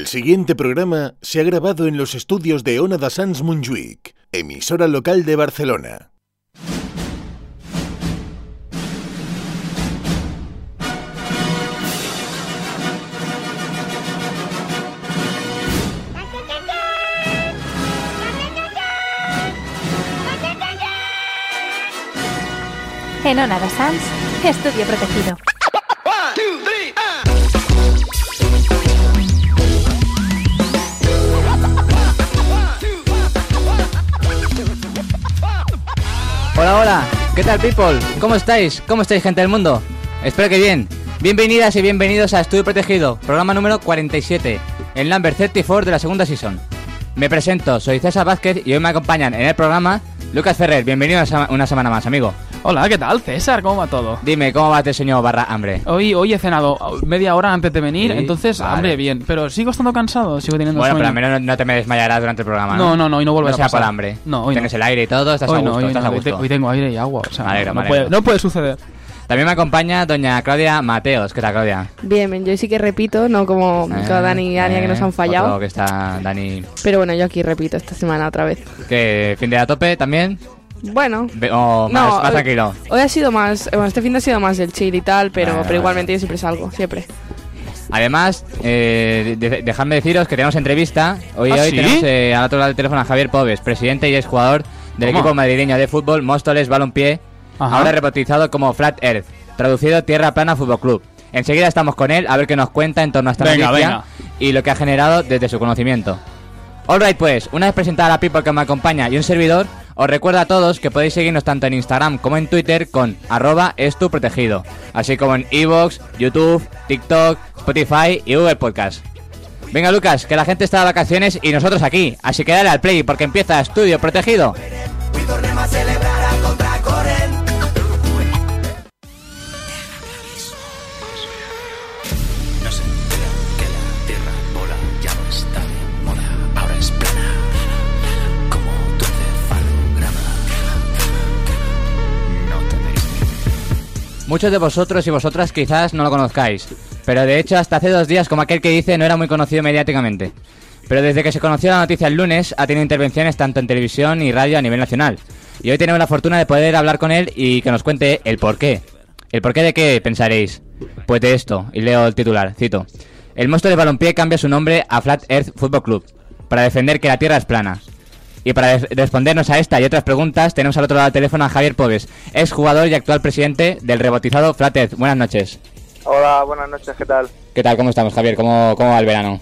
El siguiente programa se ha grabado en los estudios de Ona da Sans Montjuïc, emisora local de Barcelona. En Ona da Sans, estudio protegido. Hola, hola, ¿qué tal people? ¿Cómo estáis? ¿Cómo estáis gente del mundo? Espero que bien. Bienvenidas y bienvenidos a Estudio Protegido, programa número 47, el number 34 de la segunda season. Me presento, soy César Vázquez y hoy me acompañan en el programa Lucas Ferrer. Bienvenido una semana más, amigo. Hola, ¿qué tal, César? ¿Cómo va todo? Dime, ¿cómo va este señor barra hambre? Hoy, hoy he cenado media hora antes de venir, Sí, entonces vale. hambre bien. Pero sigo estando cansado, sigo teniendo Bueno, pero sueño. al menos no, no te me desmayarás durante el programa, ¿no? No, no, no, hoy no volverá No a sea pasar. por hambre. No, hoy Tienes no. el aire y todo, estás Hoy a no, gusto, hoy estás no, a hoy, gusto. te- hoy tengo aire y agua. O sea, Me alegro, no, me puede, alegro. no puede suceder. También me acompaña doña Claudia Mateos. ¿Qué tal, Claudia? Bien, bien, yo sí que repito, no como, como Dani y Ania que nos han Otro fallado. que está Dani. Pero bueno, yo aquí repito esta semana otra vez. ¿Qué? ¿Fin de a tope también? Bueno, ¿O más, No, más tranquilo? hoy ha sido más, bueno, este fin de ha sido más el chill y tal, pero, Vale, pero vale. igualmente yo siempre salgo, siempre. Además, eh, de- dejadme deciros que tenemos entrevista. Hoy, ¿Ah, hoy sí? tenemos eh, al otro lado del teléfono a Javier Pobes, presidente y exjugador del ¿Cómo? equipo madrileño de fútbol Móstoles Balompié, Ajá. ahora rebautizado como Flat Earth, traducido Tierra Plana Fútbol Club. Enseguida estamos con él a ver qué nos cuenta en torno a esta Venga, noticia venga. y lo que ha generado desde su conocimiento. Alright pues, una vez presentada la people que me acompaña y un servidor, os recuerdo a todos que podéis seguirnos tanto en Instagram como en Twitter con arroba estuprotegido, así como en Evox, YouTube, TikTok, Spotify y Google Podcast. Venga Lucas, que la gente está de vacaciones y nosotros aquí, así que dale al play porque empieza Estudio Protegido. Muchos de vosotros y vosotras quizás no lo conozcáis, pero de hecho hasta hace dos días, como aquel que dice, no era muy conocido mediáticamente. Pero desde que se conoció la noticia el lunes, ha tenido intervenciones tanto en televisión y radio a nivel nacional. Y hoy tenemos la fortuna de poder hablar con él y que nos cuente el porqué. ¿El porqué de qué pensaréis? Pues de esto, y leo el titular, cito. El monstruo de balompié cambia su nombre a Flat Earth Football Club, para defender que la Tierra es plana. Y para de- respondernos a esta y otras preguntas, tenemos al otro lado del teléfono a Javier Pobes, ex jugador y actual presidente del rebautizado Flat Earth. Buenas noches. Hola, buenas noches, ¿qué tal? ¿Qué tal? ¿Cómo estamos, Javier? ¿Cómo, cómo va el verano?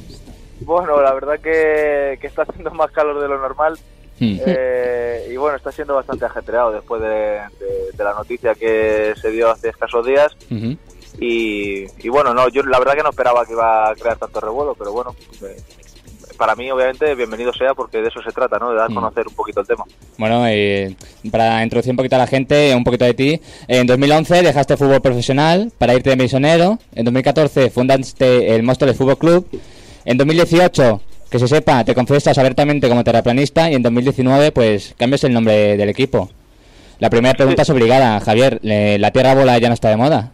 Bueno, la verdad que, que está haciendo más calor de lo normal Hmm. eh, y bueno, está siendo bastante ajetreado después de, de- de la noticia que se dio hace escasos días y, y bueno, no, yo la verdad que no esperaba que iba a crear tanto revuelo, pero bueno, eh, para mí obviamente bienvenido sea porque de eso se trata, ¿no? De dar a Mm. conocer un poquito el tema. Bueno, eh, para introducir un poquito a la gente, un poquito de ti. En 2011 dejaste fútbol profesional para irte de misionero. En 2014 fundaste el Móstoles Fútbol Club. En 2018, que se sepa, te confiesas abiertamente como terraplanista. Y en 2019, pues cambias el nombre del equipo. La primera pregunta es obligada, Javier. ¿le- ¿La tierra bola ya no está de moda?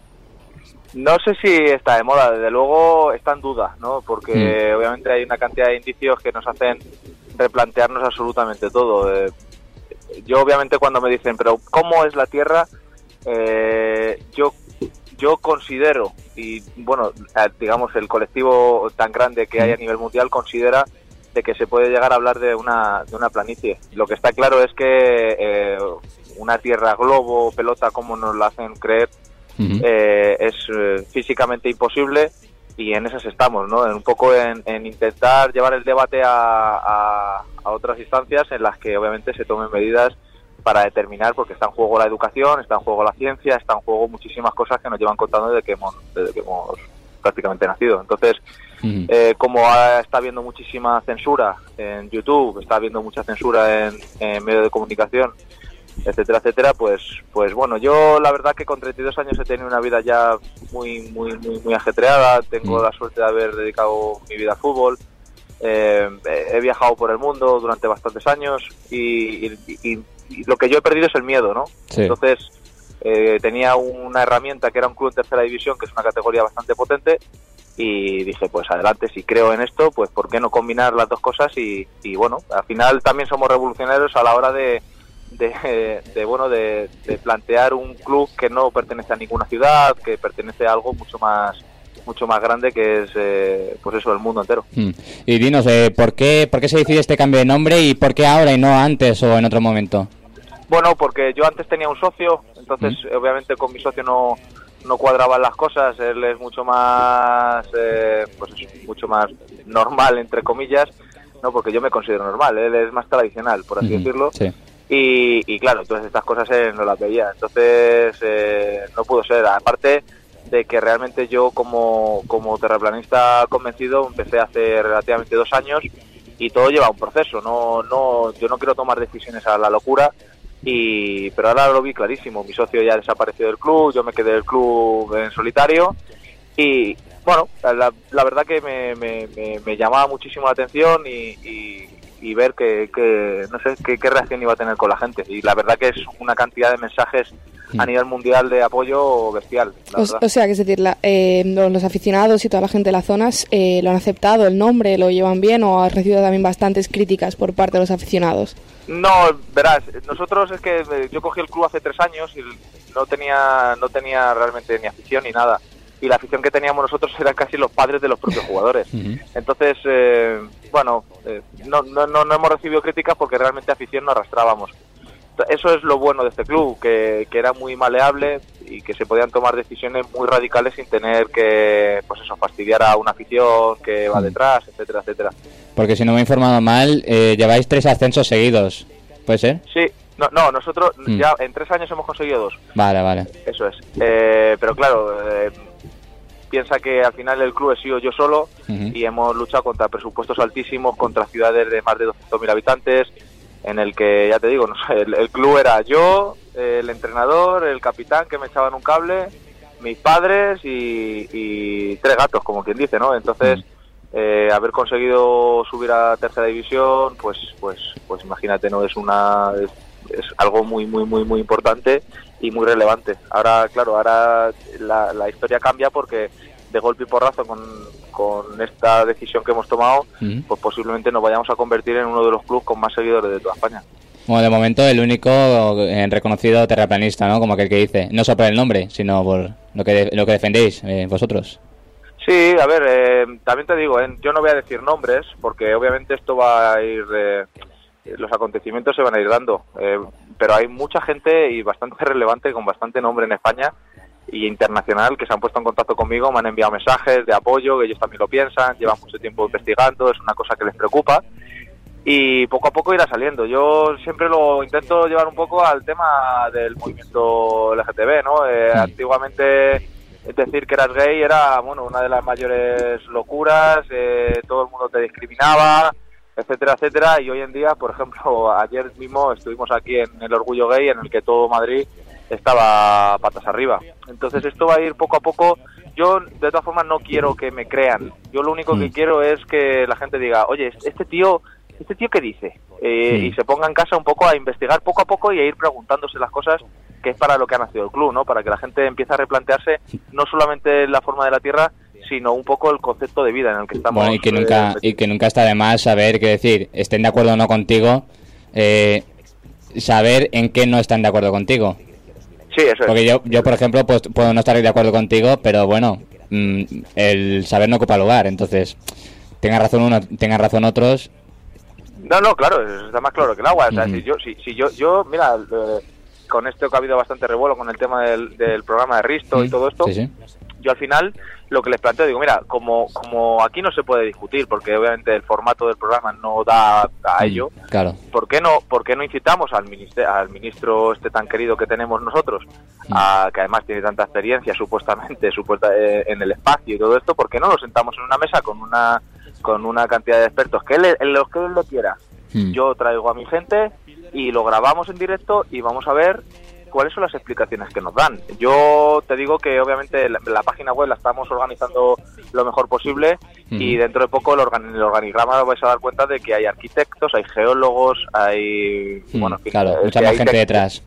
No sé si está de moda, desde luego está en duda, ¿no? Porque obviamente hay una cantidad de indicios que nos hacen replantearnos absolutamente todo. Eh, yo obviamente cuando me dicen, pero ¿cómo es la Tierra? Eh, yo yo considero y bueno, digamos el colectivo tan grande que hay a nivel mundial considera de que se puede llegar a hablar de una de una planicie. Lo que está claro es que eh, una Tierra globo, pelota, como nos la hacen creer, Eh, es eh, físicamente imposible y en esas estamos, ¿no? En un poco en, en intentar llevar el debate a, a- a otras instancias en las que obviamente se tomen medidas para determinar, porque está en juego la educación, está en juego la ciencia, está en juego muchísimas cosas que nos llevan contando desde que hemos, desde que hemos prácticamente nacido. Entonces, Ujú. eh, como está habiendo muchísima censura en YouTube, está habiendo mucha censura en, en medios de comunicación, etcétera, etcétera, pues, pues bueno, yo la verdad que con 32 años he tenido una vida ya muy, muy, muy, muy ajetreada. Tengo Mm. la suerte de haber dedicado mi vida al fútbol. Eh, he viajado por el mundo durante bastantes años y, y- y- y lo que yo he perdido es el miedo, ¿no? Sí. Entonces, eh, tenía una herramienta que era un club en tercera división, que es una categoría bastante potente, y dije, pues adelante, si creo en esto, pues ¿por qué no combinar las dos cosas? Y, y bueno, al final también somos revolucionarios a la hora de, de, de, bueno, de, de plantear un club que no pertenece a ninguna ciudad, que pertenece a algo mucho más mucho más grande que es eh, pues eso el mundo entero Mm. Y dinos, eh, ¿por, qué, ¿por qué se decide este cambio de nombre y por qué ahora y no antes o en otro momento? Bueno, porque yo antes tenía un socio, entonces Mm. obviamente con mi socio no, no cuadraban las cosas, él es mucho más, eh, pues mucho más normal, entre comillas, no porque yo me considero normal, él es más tradicional, por así Ujú, decirlo, Sí. Y, y claro, entonces estas cosas él no las veía, entonces eh, no pudo ser, aparte de que realmente yo como, como terraplanista convencido empecé hace relativamente dos años y todo lleva un proceso, no, no, yo no quiero tomar decisiones a la locura y pero ahora lo vi clarísimo, mi socio ya desapareció del club, yo me quedé del club en solitario y bueno, la, la verdad que me, me, me- me llamaba muchísimo la atención y, y- y ver que, que, no sé qué, qué reacción iba a tener con la gente y la verdad que es una cantidad de mensajes a nivel mundial de apoyo bestial. la O, sea, que es decir, la- eh, los, los aficionados y toda la gente de las zonas eh, lo han aceptado, el nombre, lo llevan bien o has recibido también bastantes críticas por parte de los aficionados. No, verás, nosotros es que eh, yo cogí el club hace tres años y no tenía, no tenía realmente ni afición ni nada. Y la afición que teníamos nosotros eran casi los padres de los propios jugadores. Entonces, eh, bueno, eh, no, no, no, no hemos recibido críticas porque realmente afición no arrastrábamos. Eso es lo bueno de este club, que, que era muy maleable y que se podían tomar decisiones muy radicales sin tener que, pues eso, fastidiar a una afición que va detrás, etcétera, etcétera. Porque si no me he informado mal, eh, lleváis tres ascensos seguidos. ¿Puede ser? Sí, no, no nosotros Mm. ya en tres años hemos conseguido dos. Vale, vale. Eso es. Eh, pero claro, eh, piensa que al final el club he sido yo solo y hemos luchado contra presupuestos altísimos, contra ciudades de más de 200.000 habitantes, en el que, ya te digo, no sé, el, el club era yo, el entrenador, el capitán que me echaban un cable, mis padres y, y tres gatos, como quien dice, ¿no? Entonces, eh, haber conseguido subir a tercera división, pues, pues, pues imagínate, ¿no? Es una, es, es algo muy, muy, muy, muy importante y muy relevante. Ahora, claro, ahora la, la historia cambia porque de golpe y porrazo con, con esta decisión que hemos tomado, pues posiblemente nos vayamos a convertir en uno de los clubes con más seguidores de toda España. Bueno, de momento el único reconocido terraplanista, ¿no? Como aquel que dice. No solo por el nombre, sino por lo que, lo que defendéis eh, vosotros. Sí, a ver, eh, también te digo, eh, yo no voy a decir nombres porque obviamente esto va a ir, eh, los acontecimientos se van a ir dando, eh, pero hay mucha gente y bastante relevante con bastante nombre en España y internacional que se han puesto en contacto conmigo, me han enviado mensajes de apoyo, que ellos también lo piensan, llevan mucho tiempo investigando, es una cosa que les preocupa y poco a poco irá saliendo. Yo siempre lo intento llevar un poco al tema del movimiento LGTB, ¿no? Eh, Sí. Antiguamente decir que eras gay era, bueno, una de las mayores locuras, eh, todo el mundo te discriminaba, etcétera, etcétera, y hoy en día, por ejemplo, ayer mismo estuvimos aquí en el Orgullo Gay, en el que todo Madrid estaba patas arriba. Entonces esto va a ir poco a poco. Yo, de todas formas, no quiero que me crean. Yo lo único que Mm. quiero es que la gente diga, oye, este tío, este tío qué dice, Eh, Mm. y se ponga en casa un poco a investigar poco a poco y a ir preguntándose las cosas que es para lo que ha nacido el club, ¿no? Para que la gente empiece a replantearse no solamente la forma de la tierra, sino un poco el concepto de vida en el que estamos. Bueno, y que eh, nunca, y que nunca está de más saber, que decir, estén de acuerdo o no contigo, eh, saber en qué no están de acuerdo contigo. Sí, eso es. Porque yo, yo por ejemplo, pues puedo no estar de acuerdo contigo, pero bueno, mm, el saber no ocupa lugar, entonces, tenga razón uno, tengan razón otros, No, no, claro, está más claro que el agua. O sea, si yo, si, si yo, yo, mira, eh, con esto que ha habido bastante revuelo con el tema del, del programa de Risto y todo esto, sí, sí. Yo al final lo que les planteo, digo, mira, como, como aquí no se puede discutir, porque obviamente el formato del programa no da a Mm, ello, Claro. ¿por qué no, por qué no incitamos al, ministro, al ministro este tan querido que tenemos nosotros, a, que además tiene tanta experiencia supuestamente supuesta, eh, en el espacio y todo esto, ¿por qué no nos sentamos en una mesa con una con una cantidad de expertos que él, los que él lo quiera? Mm. Yo traigo a mi gente y lo grabamos en directo y vamos a ver cuáles son las explicaciones que nos dan. Yo te digo que obviamente la, la página web la estamos organizando lo mejor posible y dentro de poco el, organi- el organigrama vais a dar cuenta de que hay arquitectos, hay geólogos, hay... Mm, bueno, claro, es mucha más gente detrás.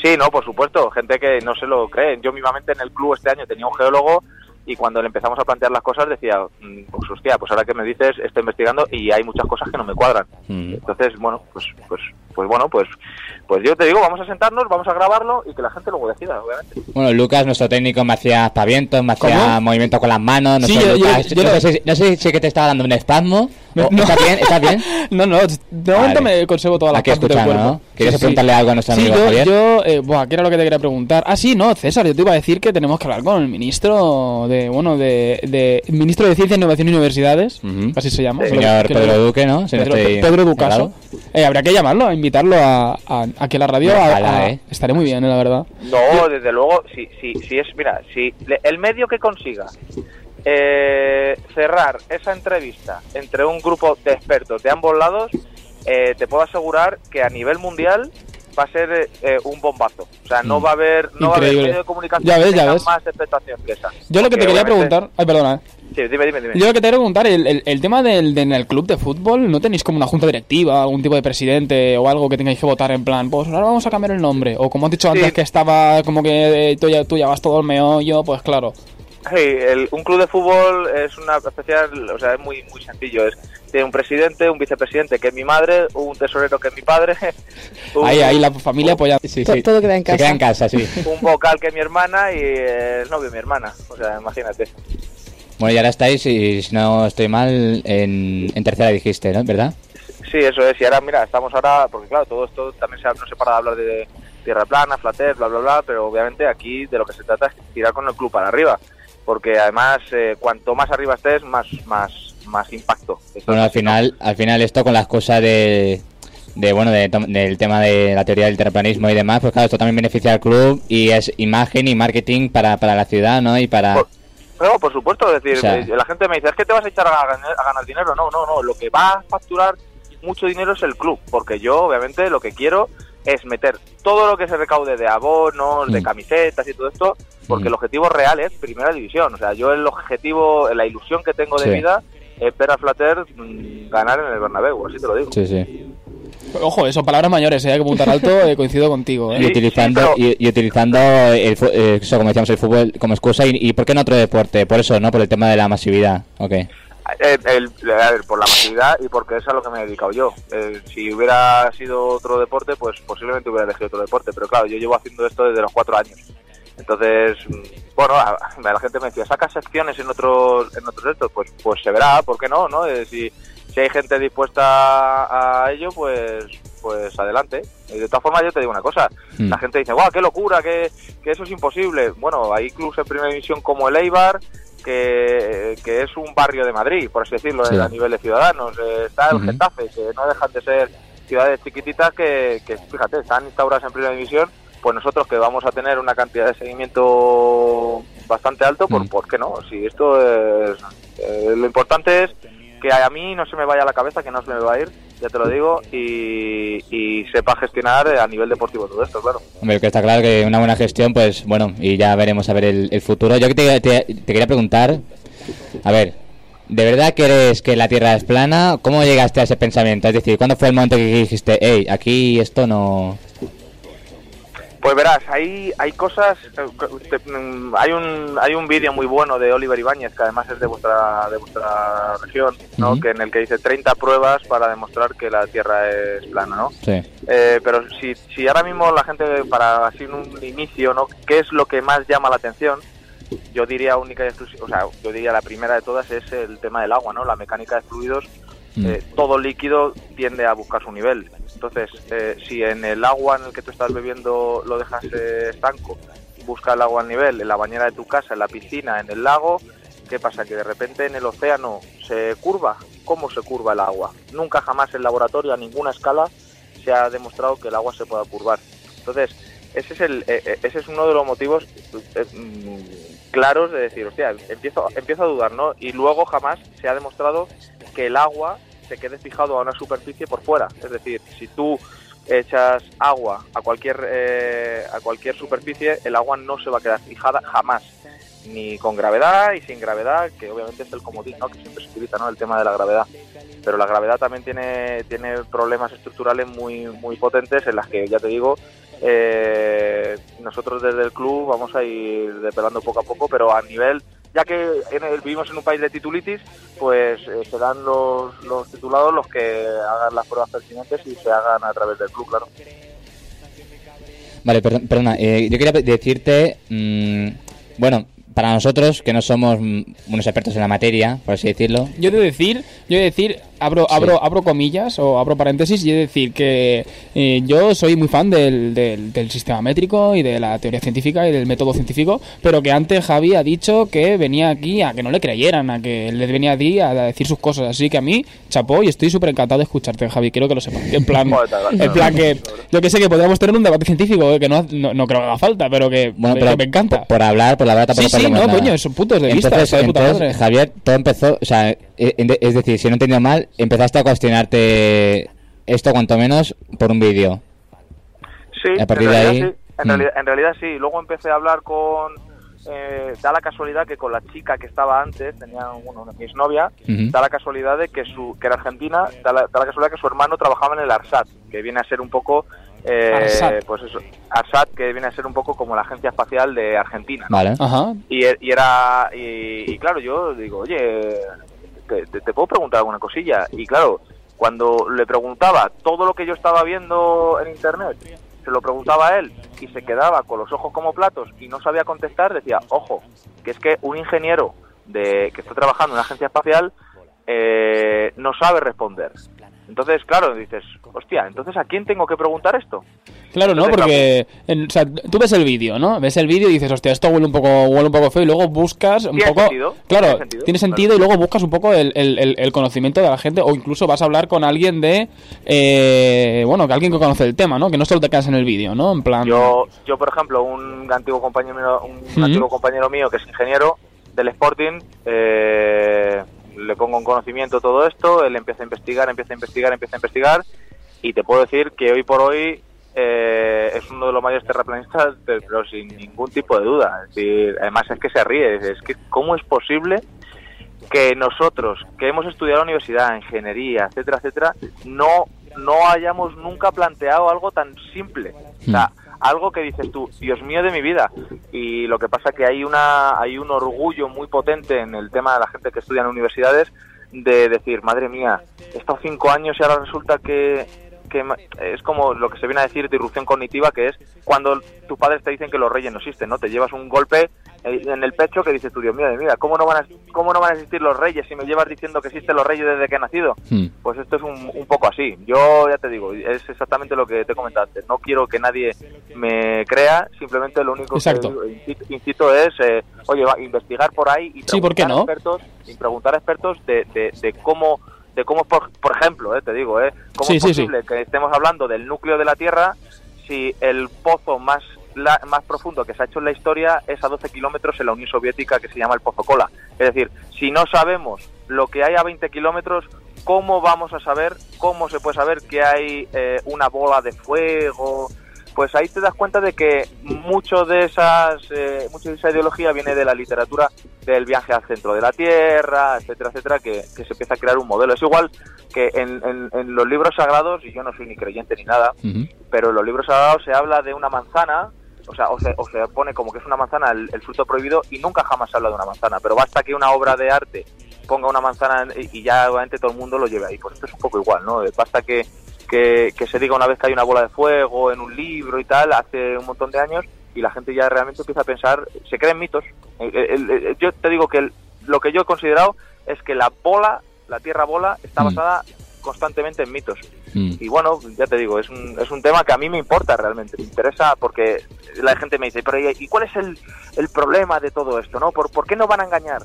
Sí, no, por supuesto, gente que no se lo cree. Yo mismamente en el club este año tenía un geólogo y cuando le empezamos a plantear las cosas decía, mm, pues hostia, pues ahora que me dices, estoy investigando y hay muchas cosas que no me cuadran. Mm. Entonces, bueno, pues pues pues bueno, pues pues yo te digo, vamos a sentarnos, vamos a grabarlo y que la gente luego decida, obviamente. Bueno, Lucas, nuestro técnico, me hacía aspavientos, me hacía ¿Cómo? movimientos con las manos. No Sí, sé, yo- yo- Lucas, yo no, lo- sé, si- no sé si es que te estaba dando un espasmo. No. ¿Estás bien? ¿Estás bien? No, no, de momento Vale. me conservo todas las Aquí escuchando, cuerpo. ¿no? ¿Quieres preguntarle algo a nuestro sí, amigo yo, Javier? yo eh, buah, ¿qué era lo que te quería preguntar? Ah, sí, no, César, yo te iba a decir que tenemos que hablar con el ministro de, bueno, de, de ministro de Ciencia, Innovación y Universidades, Ujú. así se llama. Sí. Señor Pedro Duque, ¿no? Si no Pedro, estoy Pedro Ducaso. Eh, habría que llamarlo, a invitarlo a, a, aquí a la radio. Ojalá, a- eh. Estaré muy bien, eh, la verdad. No, desde luego, si, si, si es, mira, si le- el medio que consiga eh, cerrar esa entrevista entre un grupo de expertos de ambos lados, eh, te puedo asegurar que a nivel mundial va a ser eh, un bombazo. O sea, no Mm. va a haber, no va a haber medio de comunicación Ya ves, ya ves. más expectación que esa. Yo lo que te quería preguntar... Ay, perdona, eh. Sí, dime, dime, dime. Yo lo que te quería preguntar, el, el, el tema del, de- en el club de fútbol, ¿no tenéis como una junta directiva, algún tipo de presidente o algo que tengáis que votar en plan, pues ahora vamos a cambiar el nombre? O como has dicho antes que estaba como que eh, tú, ya, tú ya vas todo el meollo, pues claro. Sí, el- un club de fútbol es una especial, o sea, es muy muy sencillo. Es tiene un presidente, un vicepresidente que es mi madre, un tesorero que es mi padre, un, Ahí, ahí la familia apoya. Sí, To- sí. todo queda en Se queda en casa. casa, sí. un vocal que es mi hermana y el novio de mi hermana. O sea, imagínate. Bueno, y ahora estáis, y si no estoy mal, en, en tercera dijiste, ¿no? ¿Verdad? Sí, eso es. Y ahora, mira, estamos ahora, porque claro, todo esto también se, no se para de hablar de tierra plana, flater, bla, bla, bla, pero obviamente aquí de lo que se trata es tirar con el club para arriba. Porque además, eh, cuanto más arriba estés, más, más, más impacto. Esto Bueno, al final, al final esto con las cosas de, de bueno, de del tema de la teoría del terraplanismo y demás, pues claro, esto también beneficia al club y es imagen y marketing para, para la ciudad, ¿no? Y para... Por- No, por supuesto, es decir, O sea- eh, la gente me dice, es que te vas a echar a ganar, a ganar dinero. No, no, no, lo que va a facturar mucho dinero es el club, porque yo obviamente lo que quiero es meter todo lo que se recaude de abonos, de Mm. camisetas y todo esto, porque Mm. el objetivo real es primera división. O sea, yo el objetivo, la ilusión que tengo de Sí. vida es ver a Flater mm, ganar en el Bernabéu, así te lo digo. Sí, sí. Ojo, eso, palabras mayores, eh, hay que apuntar alto, eh, coincido contigo. Y Eh. Sí, utilizando, sí, y, y utilizando el, eh, eso, como decíamos, el fútbol como excusa. Y, y por qué no otro deporte? Por eso, ¿no? Por el tema de la masividad. Ok. Eh, el- a ver, por la masividad y porque es a lo que me he dedicado yo. Eh, si hubiera sido otro deporte, pues posiblemente hubiera elegido otro deporte. Pero claro, yo llevo haciendo esto desde los cuatro años. Entonces, mm, bueno, a, a la gente me decía, ¿saca secciones en otros en otros estos? Pues, pues se verá, ¿por qué no? no? Eh, si, si hay gente dispuesta a ello, pues pues adelante. Y de todas formas, yo te digo una cosa. Mm. La gente dice, ¡guau, qué locura! Que, que eso es imposible. Bueno, hay clubes en primera división como el Eibar, que, que es un barrio de Madrid, por así decirlo, Sí. a nivel de ciudadanos. Eh, está el Ujú. Getafe, que no dejan de ser ciudades chiquititas que, que, fíjate, están instauradas en primera división. Pues nosotros que vamos a tener una cantidad de seguimiento bastante alto, ¿por, Mm. ¿por qué no? Si esto es... eh, lo importante es que a mí no se me vaya a la cabeza, que no se me va a ir, ya te lo digo, y, y sepa gestionar a nivel deportivo todo esto, claro. Hombre, que está claro que una buena gestión, pues bueno, y ya veremos a ver el, el futuro. Yo te, te- te quería preguntar, a ver, ¿de verdad crees que la Tierra es plana? ¿Cómo llegaste a ese pensamiento? Es decir, ¿cuándo fue el momento que dijiste, hey, aquí esto no... Pues verás, hay, hay cosas, eh, te- mm, hay un hay un vídeo muy bueno de Oliver Ibáñez, que además es de vuestra de vuestra región, ¿no? Que en el que dice 30 pruebas para demostrar que la Tierra es plana, ¿no? Sí. Eh, pero si, si ahora mismo la gente, para así un inicio, ¿no? ¿Qué es lo que más llama la atención? Yo diría única y exclusiva, o sea, yo diría la primera de todas es el tema del agua, ¿no? La mecánica de fluidos Mm. eh, todo líquido tiende a buscar su nivel. Entonces, eh, si en el agua en el que tú estás bebiendo lo dejas eh, estanco, busca el agua al nivel, en la bañera de tu casa, en la piscina, en el lago, ¿qué pasa? Que de repente en el océano se curva. ¿Cómo se curva el agua? Nunca jamás en laboratorio, a ninguna escala, se ha demostrado que el agua se pueda curvar. Entonces, ese es, el, eh, eh, ese es uno de los motivos eh, mm, claros de decir, hostia, empiezo, empiezo a dudar, ¿no? Y luego jamás se ha demostrado que el agua se quede fijado a una superficie por fuera. Es decir, si tú echas agua a cualquier eh, a cualquier superficie, el agua no se va a quedar fijada jamás, ni con gravedad y sin gravedad, que obviamente es el comodín ¿no? que siempre se utiliza, ¿no? el tema de la gravedad. Pero la gravedad también tiene, tiene problemas estructurales muy, muy potentes en las que, ya te digo, eh, nosotros desde el club vamos a ir depelando poco a poco, pero a nivel, ya que en el- vivimos en un país de titulitis, pues eh, serán los, los titulados los que hagan las pruebas pertinentes y se hagan a través del club, claro. Vale, perdona, eh, yo quería decirte, mm, bueno, para nosotros que no somos mm, unos expertos en la materia, por así decirlo, Yo he de decir, yo he de decir, abro, Sí. abro, abro comillas o abro paréntesis y de decir que eh, yo soy muy fan del, del, del sistema métrico y de la teoría científica y del método científico, pero que antes Javi ha dicho que venía aquí a que no le creyeran, a que le venía aquí a decir sus cosas. Así que a mí, chapó, y estoy súper encantado de escucharte, Javi. Quiero que lo sepas. En plan, en plan que yo que sé que podríamos tener un debate científico, eh, que no, no, no creo que haga falta, pero que, bueno, que pero me encanta. Por, por hablar, por la verdad tampoco Sí, sí, no, nada. coño, son puntos de vista, Entonces, de puta entonces, madre. Javier, todo empezó, o sea, e- en- es decir, si no he entendido mal, empezaste a cuestionarte esto cuanto menos por un vídeo. Sí, A partir en de realidad ahí, sí. En, mm. realidad, en realidad sí. Luego empecé a hablar con... eh, da la casualidad que con la chica que estaba antes, tenía bueno, una exnovia, Ujú. da la casualidad de que su que era argentina, da la, da la casualidad que su hermano trabajaba en el ARSAT, que viene a ser un poco... eh, ARSAT. Pues eso, ARSAT, que viene a ser un poco como la agencia espacial de Argentina. ¿no? Vale. Ajá. Y, e- y era y, y claro yo digo oye te, puedo preguntar alguna cosilla. Y claro cuando le preguntaba todo lo que yo estaba viendo en internet se lo preguntaba a él y se quedaba con los ojos como platos y no sabía contestar decía ojo que es que un ingeniero de que está trabajando en una agencia espacial eh, no sabe responder entonces claro dices hostia entonces a quién tengo que preguntar esto Claro, ¿no? Porque en- o sea, tú ves el vídeo, ¿no? Ves el vídeo y dices, hostia, esto huele un poco, huele un poco feo y luego buscas un Tiene poco... sentido, claro, tiene sentido, tiene claro. y luego buscas un poco el, el- el- el conocimiento de la gente o incluso vas a hablar con alguien de... eh, bueno, que alguien que conoce el tema, ¿no? Que no solo te quedas en el vídeo, ¿no? En plan... Yo, yo por ejemplo, un antiguo compañero, mío- un antiguo compañero mío que es ingeniero del Sporting, eh, le pongo en conocimiento todo esto, él empieza a investigar, empieza a investigar, empieza a investigar, y te puedo decir que hoy por hoy eh, es uno de los mayores terraplanistas, pero, sin ningún tipo de duda. Es decir, además es que se ríe, es que cómo es posible que nosotros, que hemos estudiado en la universidad, ingeniería, etcétera, etcétera, no, no hayamos nunca planteado algo tan simple. O sea, algo que dices tú, Dios mío de mi vida. Y lo que pasa que hay una, hay un orgullo muy potente en el tema de la gente que estudia en universidades de decir, madre mía, he estado cinco años y ahora resulta que, que es como lo que se viene a decir disrupción cognitiva, que es cuando tus padres te dicen que los reyes no existen, ¿no? Te llevas un golpe eh, en el pecho que dices tú, Dios mío de mi vida, ¿cómo no van a, cómo no van a existir los reyes si me llevas diciendo que existen los reyes desde que he nacido? Hmm. Pues esto es un, un poco así. Yo ya te digo, es exactamente lo que te antes. No quiero que nadie me crea, simplemente lo único Exacto. que incito, incito es, eh, oye, va, investigar por ahí y Sí, ¿por qué preguntar a expertos, y preguntar a expertos de, de, de cómo, de cómo por, por ejemplo, eh, te digo, eh, cómo Sí, es sí, sí. posible que estemos hablando del núcleo de la Tierra si el pozo más la- más profundo que se ha hecho en la historia es a 12 kilómetros en la Unión Soviética que se llama el Pozo Cola. Es decir, si no sabemos lo que hay a 20 kilómetros, ¿cómo vamos a saber, cómo se puede saber que hay eh, una bola de fuego? Pues ahí te das cuenta de que mucho de esas, eh, mucha de esa ideología viene de la literatura del viaje al centro de la Tierra, etcétera, etcétera, que, que se empieza a crear un modelo. Es igual que en, en- en los libros sagrados, y yo no soy ni creyente ni nada, pero en los libros sagrados se habla de una manzana, o sea, o se, o se pone como que es una manzana el, el fruto prohibido y nunca jamás se habla de una manzana, pero basta que una obra de arte ponga una manzana y, y ya obviamente todo el mundo lo lleve ahí. Pues esto es un poco igual, ¿no? Basta que, que, que se diga una vez que hay una bola de fuego en un libro y tal, hace un montón de años, y la gente ya realmente empieza a pensar, se creen mitos. El- el- el- yo te digo que lo que yo he considerado es que la bola, la tierra bola, está Mm. basada constantemente en mitos. Mm. Y bueno, ya te digo, es un, es un tema que a mí me importa realmente, me interesa porque la gente me dice, pero ¿y cuál es el, el problema de todo esto? no ¿Por, ¿Por qué nos van a engañar?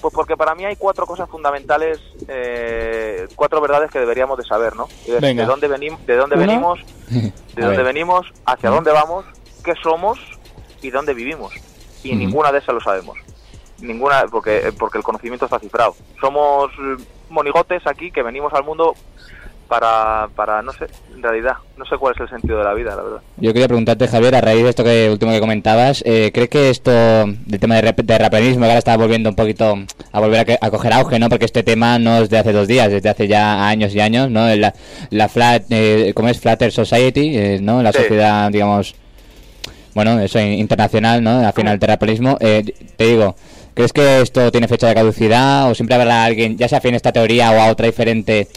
Pues porque para mí hay cuatro cosas fundamentales, eh, cuatro verdades que deberíamos de saber, ¿no? Es. De dónde, venim- de dónde Una. venimos, de dónde venimos, hacia dónde vamos, qué somos y dónde vivimos. Y ninguna de esas lo sabemos. Ninguna, porque, porque el conocimiento está cifrado. Somos eh, monigotes aquí que venimos al mundo para, para, no sé, en realidad, no sé cuál es el sentido de la vida, la verdad. Yo quería preguntarte, Javier, a raíz de esto que último que comentabas, eh, ¿crees que esto del tema de, rap- de raperismo que ahora está volviendo un poquito a volver a, que- a coger auge, ¿no? Porque este tema no es de hace dos días, es de hace ya años y años, ¿no? La, la flat, eh, ¿cómo es? Flatter Society, eh, ¿no? La Sí. sociedad, digamos, bueno, eso internacional, ¿no? Al final del terraplanismo. Eh, te digo, ¿crees que esto tiene fecha de caducidad o siempre habrá alguien, ya sea a esta teoría o a otra diferente,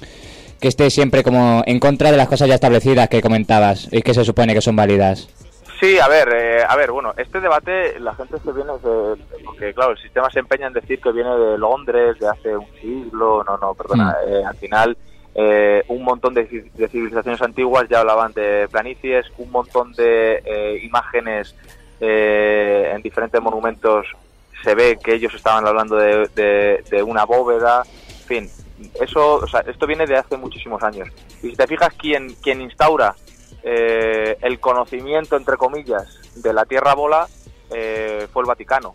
que esté siempre como en contra de las cosas ya establecidas que comentabas y que se supone que son válidas? Sí, a ver, eh, a ver, bueno, este debate la gente se viene de, porque claro, el sistema se empeña en decir que viene de Londres de hace un siglo, no, no, perdona, Mm. eh, al final eh, un montón de, de civilizaciones antiguas ya hablaban de planicies, un montón de eh, imágenes eh, en diferentes monumentos se ve que ellos estaban hablando de, de- de una bóveda, en fin, eso, o sea, esto viene de hace muchísimos años. Y si te fijas, quien, quien instaura eh, el conocimiento, entre comillas, de la Tierra bola eh, fue el Vaticano.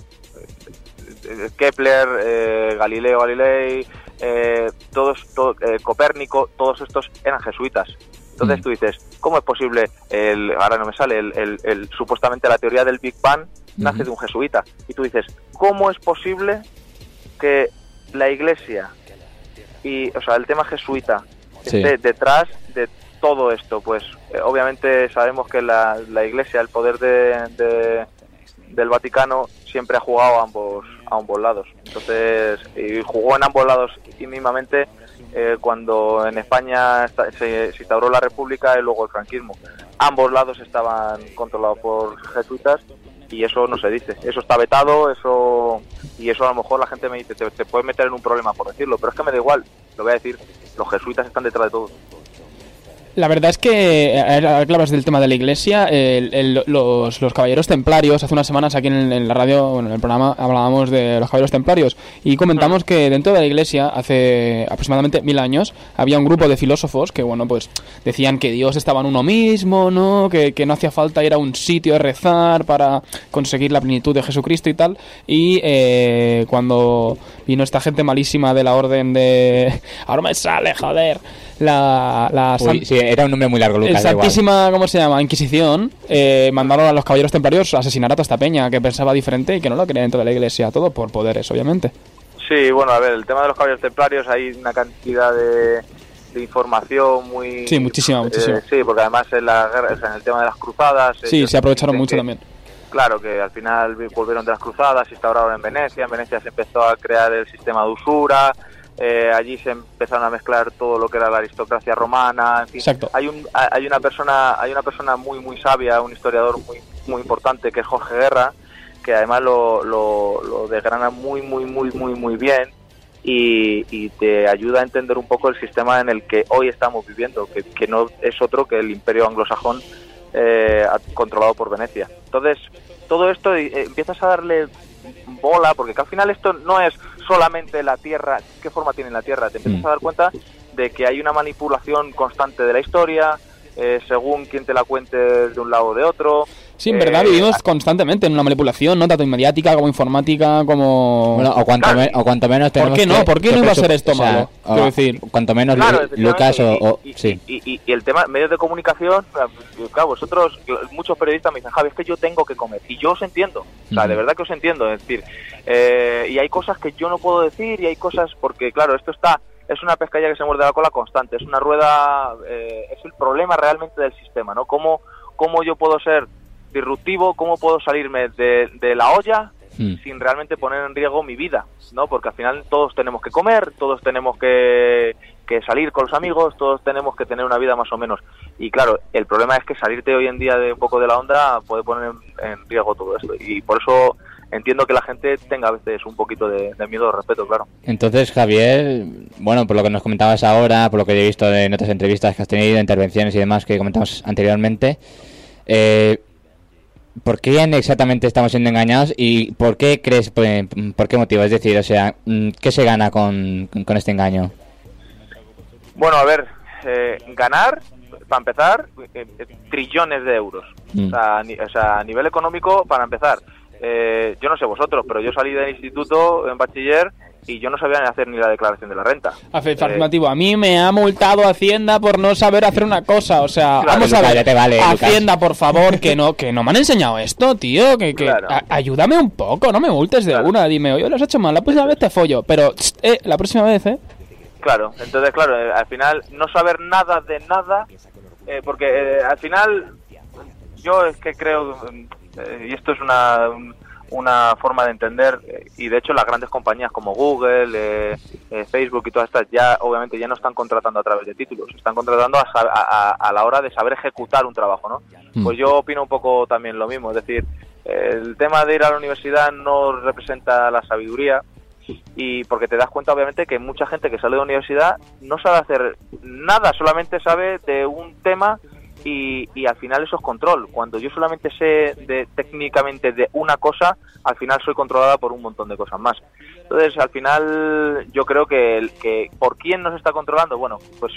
Eh, Kepler, eh, Galileo Galilei, eh, todos, to- eh, Copérnico, todos estos eran jesuitas. Entonces Mm. tú dices, ¿cómo es posible, el, ahora no me sale, el, el- el- supuestamente la teoría del Big Bang nace de un jesuita? Y tú dices, ¿cómo es posible que la iglesia y, o sea, el tema jesuita Sí. esté detrás de todo esto? Pues eh, obviamente sabemos que la, la iglesia, el poder de, de- del Vaticano siempre ha jugado a ambos, a ambos lados. Entonces, y jugó en ambos lados y mismamente eh, cuando en España se, se instauró la República y luego el franquismo. Ambos lados estaban controlados por jesuitas y eso no se dice. Eso está vetado, eso y eso a lo mejor la gente me dice, te, te puedes meter en un problema por decirlo, pero es que me da igual, lo voy a decir, los jesuitas están detrás de todo. La verdad es que, eh, que hablas del tema de la iglesia, el- el- los, los caballeros templarios, hace unas semanas aquí en, en la radio, bueno, en el programa, hablábamos de los caballeros templarios y comentamos que dentro de la iglesia, hace aproximadamente mil años, había un grupo de filósofos que, bueno, pues decían que Dios estaba en uno mismo, ¿no? Que, que no hacía falta ir a un sitio a rezar para conseguir la plenitud de Jesucristo y tal. Y eh, cuando vino esta gente malísima de la orden de... Ahora me sale, joder. La, la Uy, sí, era un nombre muy largo, Lucas. igual. Santísima, ¿cómo se llama? Inquisición, eh, mandaron a los caballeros templarios a asesinar a toda esta peña que pensaba diferente y que no lo quería dentro de la iglesia, todo por poderes, obviamente. Sí, bueno, a ver, el tema de los caballeros templarios hay una cantidad de, de información muy... Sí, muchísima, muchísima. Eh, sí, porque además en, la guerra, o sea, en el tema de las cruzadas... Sí, se aprovecharon mucho que- también. Claro, que al final vi- volvieron de las cruzadas, se instauraron en Venecia, en Venecia se empezó a crear el sistema de usura, eh, allí se empezaron a mezclar todo lo que era la aristocracia romana, en fin. Exacto. Hay, un, ha- hay una persona hay una persona muy muy sabia, un historiador muy muy importante que es Jorge Guerra, que además lo, lo, lo desgrana muy muy muy muy muy bien y, y te ayuda a entender un poco el sistema en el que hoy estamos viviendo, que, que no es otro que el imperio anglosajón eh, controlado por Venecia. Entonces, todo esto eh, empiezas a darle bola, porque que al final esto no es solamente la Tierra, qué forma tiene la Tierra, te empiezas Mm. a dar cuenta de que hay una manipulación constante de la historia, eh, según quien te la cuente de un lado o de otro. Sí, en Eh, verdad vivimos constantemente en una manipulación, ¿no? Tanto mediática como informática, como... Bueno, o cuanto, Claro. me- o cuanto menos tenemos qué no? que- ¿Por qué no iba a ser esto o sea, malo? o- Quiero decir. Cuanto menos Claro, Lu- Lucas o... o- y, y- sí. y, y- y el tema medios de comunicación, eh, claro, vosotros, muchos periodistas me dicen, Javi, es que yo tengo que comer. Y yo os entiendo, o sea, de verdad que os entiendo. Es decir, eh, y hay cosas que yo no puedo decir y hay cosas, porque claro, esto está, es una pescadilla que se muerde la cola constante, es una rueda, eh, es el problema realmente del sistema, ¿no? ¿Cómo, cómo yo puedo ser disruptivo, cómo puedo salirme de, de la olla Mm. sin realmente poner en riesgo mi vida, ¿no? Porque al final todos tenemos que comer, todos tenemos que, que salir con los amigos, todos tenemos que tener una vida más o menos. Y claro, el problema es que salirte hoy en día de un poco de la onda puede poner en, en riesgo todo esto. Y por eso entiendo que la gente tenga a veces un poquito de, de miedo o respeto, claro. Entonces, Javier, bueno, por lo que nos comentabas ahora, por lo que he visto en otras entrevistas que has tenido, intervenciones y demás que comentamos anteriormente, eh, ¿por qué exactamente estamos siendo engañados y por qué crees, por, por qué motivo? Es decir, o sea, mm, ¿qué se gana con, con este engaño? Bueno, a ver, eh, ganar, para empezar, eh, eh, trillones de euros. Mm. O, sea, a ni- o sea, a nivel económico, para empezar. Eh, yo no sé vosotros, pero yo salí del instituto en bachiller y yo no sabía hacer ni la declaración de la renta. Eh, Afirmativo, a mí me ha multado Hacienda por no saber hacer una cosa. O sea, Claro, vamos a ver. ya te vale, Lucas. Hacienda, por favor, que no, que no me han enseñado esto, tío. Que, que Claro. a- ayúdame un poco, no me multes de Claro. una. Dime, oye, lo has hecho mal, la próxima vez te follo. Pero, eh, la próxima vez, eh. Claro, entonces, claro, eh, al final no saber nada de nada, eh, porque eh, al final yo es que creo, y esto es una, un- una forma de entender, eh, y de hecho las grandes compañías como Google, eh, eh, Facebook y todas estas ya obviamente ya no están contratando a través de títulos, están contratando a, a- la hora de saber ejecutar un trabajo, ¿no? Mm. Pues yo opino un poco también lo mismo, es decir, el tema de ir a la universidad no representa la sabiduría, y porque te das cuenta obviamente que mucha gente que sale de la universidad no sabe hacer nada, solamente sabe de un tema y, y al final eso es control. Cuando yo solamente sé de, técnicamente de una cosa, al final soy controlada por un montón de cosas más. Entonces, al final yo creo que, el- que ¿por quién nos está controlando? Bueno, pues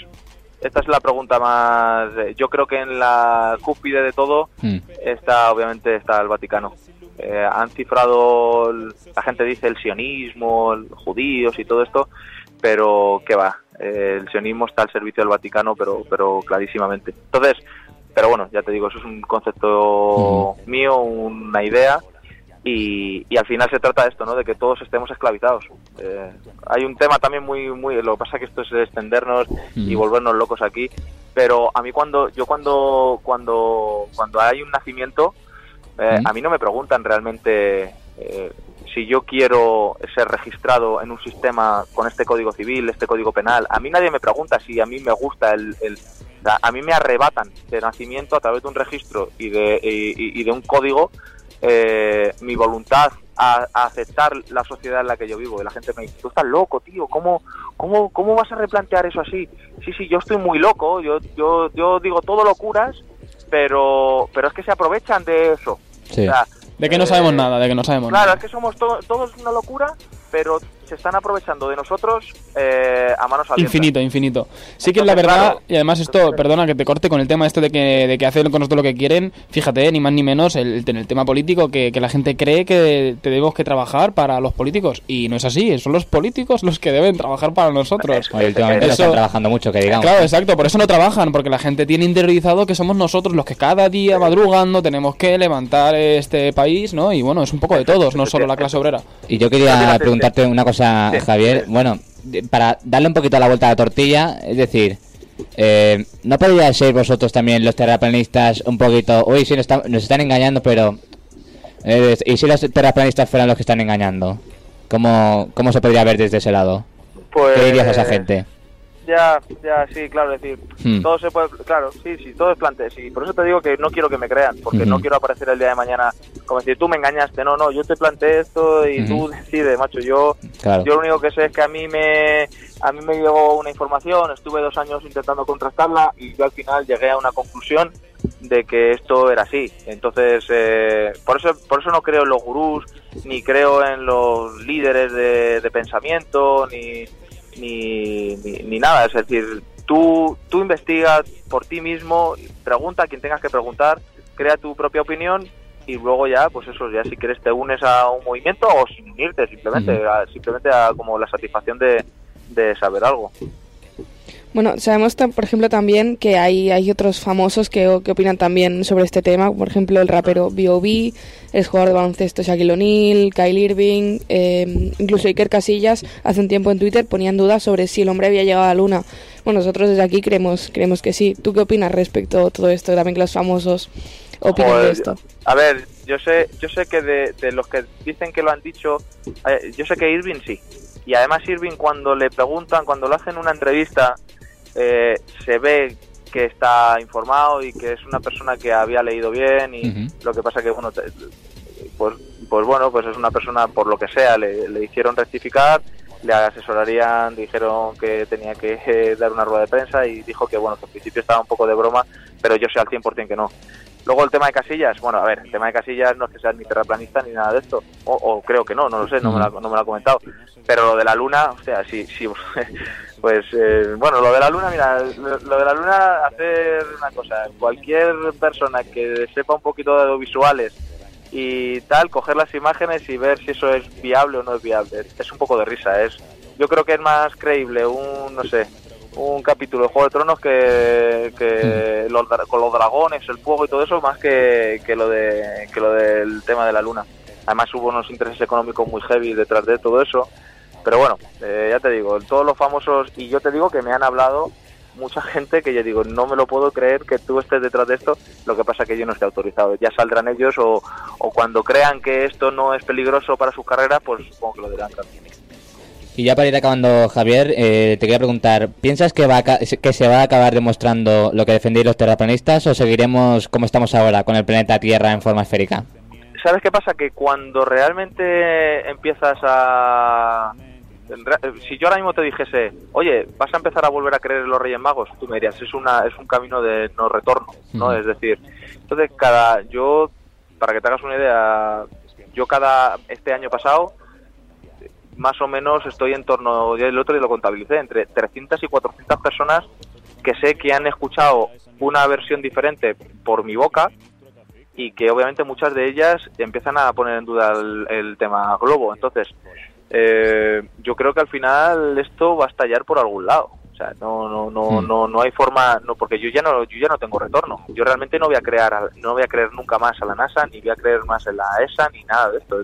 esta es la pregunta más... eh, Yo creo que en la cúspide de todo Mm. está obviamente está el Vaticano. Eh, han cifrado, el- la gente dice el sionismo, los judíos y todo esto, pero que va, eh, el sionismo está al servicio del Vaticano, pero, pero clarísimamente. Entonces, pero bueno, ya te digo, eso es un concepto mío, una idea, y, y al final se trata de esto, ¿no? De que todos estemos esclavizados. Eh, hay un tema también muy, muy, lo que pasa que esto es extendernos y volvernos locos aquí, pero a mí cuando, yo cuando, cuando, cuando hay un nacimiento, eh, Mm. a mí no me preguntan realmente eh, si yo quiero ser registrado en un sistema con este código civil, este código penal. A mí nadie me pregunta si a mí me gusta el... el- a mí me arrebatan de nacimiento a través de un registro y de, y- y de un código eh, mi voluntad a, a aceptar la sociedad en la que yo vivo. Y la gente me dice, tú estás loco, tío, ¿cómo, cómo, cómo vas a replantear eso así? Sí, sí, yo estoy muy loco, yo, yo, yo digo todo locuras, pero, pero es que se aprovechan de eso. Sí. O sea, De que no eh, sabemos nada, de que no sabemos Claro, nada. es que somos to- todos una locura, pero se están aprovechando de nosotros eh, a manos abiertas. Infinito, infinito. Sí que es la verdad, claro. y además esto, perdona que te corte con el tema este de que, de que hacen con nosotros lo que quieren, fíjate, ni más ni menos, el, en el tema político, que, que la gente cree que tenemos que trabajar para los políticos, y no es así, son los políticos los que deben trabajar para nosotros. Oye, últimamente no Eso- están trabajando mucho, que digamos. Claro, exacto, por eso no trabajan, porque la gente tiene interiorizado que somos nosotros los que cada día madrugando tenemos que levantar este país, ¿no? Y bueno, es un poco de todos, no solo la clase obrera. Y yo quería preguntarte una cosa, sí, Javier. sí. Bueno, para darle un poquito la vuelta a la tortilla, es decir, eh, ¿no podríais ser vosotros también los terraplanistas un poquito... Uy, sí, nos, está- nos están engañando, pero... eh, ¿Y si los terraplanistas fueran los que están engañando? ¿Cómo, ¿Cómo se podría ver desde ese lado? Pues, ¿Qué dirías a esa gente? Ya, ya, sí, claro, es decir, Hmm. todo se puede, claro, sí, sí, todo es plante, sí, por eso te digo que no quiero que me crean, porque no quiero aparecer el día de mañana como decir, tú me engañaste, no, no, yo te planteé esto y tú Ujú. decides, macho, yo, Claro. yo lo único que sé es que a mí me, a mí me llegó una información, estuve dos años intentando contrastarla y yo al final llegué a una conclusión de que esto era así, entonces, eh, por eso, por eso no creo en los gurús, ni creo en los líderes de, de pensamiento, ni, ni, ni, ni nada. Es decir, tú, tú investigas por ti mismo, pregunta a quien tengas que preguntar, crea tu propia opinión y luego ya, pues eso, ya si quieres te unes a un movimiento o sin unirte, simplemente, a- simplemente a como la satisfacción de, de saber algo. Bueno, sabemos, por ejemplo, también que hay, hay otros famosos que, que opinan también sobre este tema. Por ejemplo, el rapero B.O.B., el jugador de baloncesto Shaquille O'Neal, Kyle Irving, eh, incluso Iker Casillas, hace un tiempo en Twitter ponían dudas sobre si el hombre había llegado a la luna. Bueno, nosotros desde aquí creemos, creemos que sí. ¿Tú qué opinas respecto a todo esto? También que los famosos opinan de Joder, esto. A ver, yo sé, yo sé que de, de los que dicen que lo han dicho, eh, yo sé que Irving sí. Y además Irving cuando le preguntan, cuando le hacen una entrevista, eh, se ve que está informado y que es una persona que había leído bien y lo que pasa que bueno, te- pues, pues bueno, pues es una persona por lo que sea le, le hicieron rectificar, le asesorarían, dijeron que tenía que eh, dar una rueda de prensa y dijo que bueno, que al principio estaba un poco de broma, pero yo sé al 100% que no. Luego el tema de Casillas, bueno, a ver, el tema de Casillas no es que sea ni terraplanista ni nada de esto, o, o creo que no, no lo sé, no me, lo, ha- no me lo ha comentado, pero lo de la luna, o sea, sí, sí, pues eh, bueno, lo de la luna, mira, lo, lo de la luna, hacer una cosa, cualquier persona que sepa un poquito de audiovisuales y tal, coger las imágenes y ver si eso es viable o no es viable. Es un poco de risa, es yo creo que es más creíble un, no sé, un capítulo de Juego de Tronos que, que los dra- con los dragones, el fuego y todo eso, más que, que lo de que lo del tema de la luna. Además hubo unos intereses económicos muy heavy detrás de todo eso. Pero bueno, eh, ya te digo, todos los famosos, y yo te digo que me han hablado mucha gente que yo digo, no me lo puedo creer que tú estés detrás de esto, lo que pasa que yo no estoy autorizado. Ya saldrán ellos o, o cuando crean que esto no es peligroso para sus carreras, pues supongo que lo dirán también. Y ya para ir acabando, Javier, eh, te quería preguntar, ¿piensas que, va a que se va a acabar demostrando lo que defendéis los terraplanistas o seguiremos como estamos ahora, con el planeta Tierra en forma esférica? ¿Sabes qué pasa? Que cuando realmente empiezas a... re- Si yo ahora mismo te dijese, oye, vas a empezar a volver a creer en los Reyes Magos, tú me dirías, es, una, es un camino de no retorno, ¿no? Es decir, entonces cada... Yo, para que te hagas una idea, yo cada... Este año pasado, más o menos estoy en torno, yo el otro día lo contabilicé, entre 300 y 400 personas que sé que han escuchado una versión diferente por mi boca y que obviamente muchas de ellas empiezan a poner en duda el, el tema globo. Entonces, eh, yo creo que al final esto va a estallar por algún lado. O sea, no, no, no, Hmm. no, no hay forma, no, porque yo ya no, yo ya no tengo retorno. Yo realmente no voy a crear, no voy a creer nunca más a la NASA, ni voy a creer más en la ESA, ni nada de esto.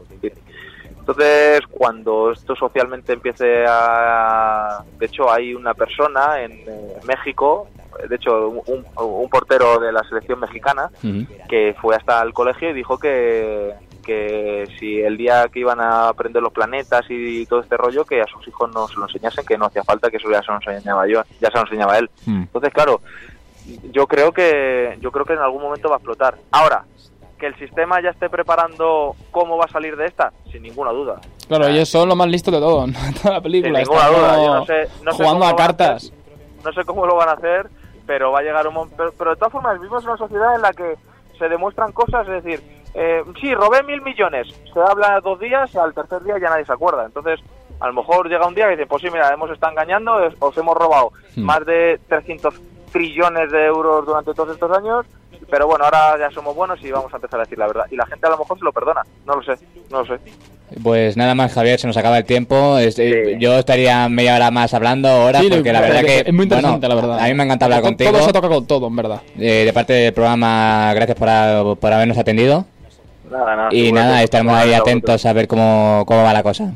Entonces, cuando esto socialmente empiece a... De hecho, hay una persona en eh, México, de hecho, un, un portero de la selección mexicana, Ujú. que fue hasta el colegio y dijo que, que si el día que iban a aprender los planetas y todo este rollo, que a sus hijos no se lo enseñasen, que no hacía falta, que eso ya se lo enseñaba yo, ya se lo enseñaba él. Mm. Entonces, claro, yo creo que yo creo que en algún momento va a explotar. Ahora, que el sistema ya esté preparando cómo va a salir de esta, sin ninguna duda. Claro, ellos son lo más listo de todo, ¿no? toda la película. Sin ninguna duda, yo no sé- no jugando a cartas. no sé cómo lo van a hacer, pero va a llegar un momento. Pero, pero de todas formas, vivimos en una sociedad en la que se demuestran cosas, es decir, eh, sí, robé mil millones, se habla dos días, al tercer día ya nadie se acuerda. Entonces, a lo mejor llega un día y dice, pues sí, mira, hemos estado engañando, os hemos robado Hmm. más de 300 trillones de euros durante todos estos años, pero bueno, ahora ya somos buenos y vamos a empezar a decir la verdad. Y la gente a lo mejor se lo perdona, no lo sé, no lo sé. Pues nada más, Javier, se nos acaba el tiempo. Es- eh, Yo estaría media hora más hablando ahora, Sí, porque la verdad que... es muy interesante, bueno, la verdad. A mí me encanta hablar contigo. Todo se toca con todo, en verdad. Eh, de parte del programa, gracias por, a- por habernos atendido. Nada, nada. Y nada, estaremos ahí atentos a ver cómo, cómo va la cosa.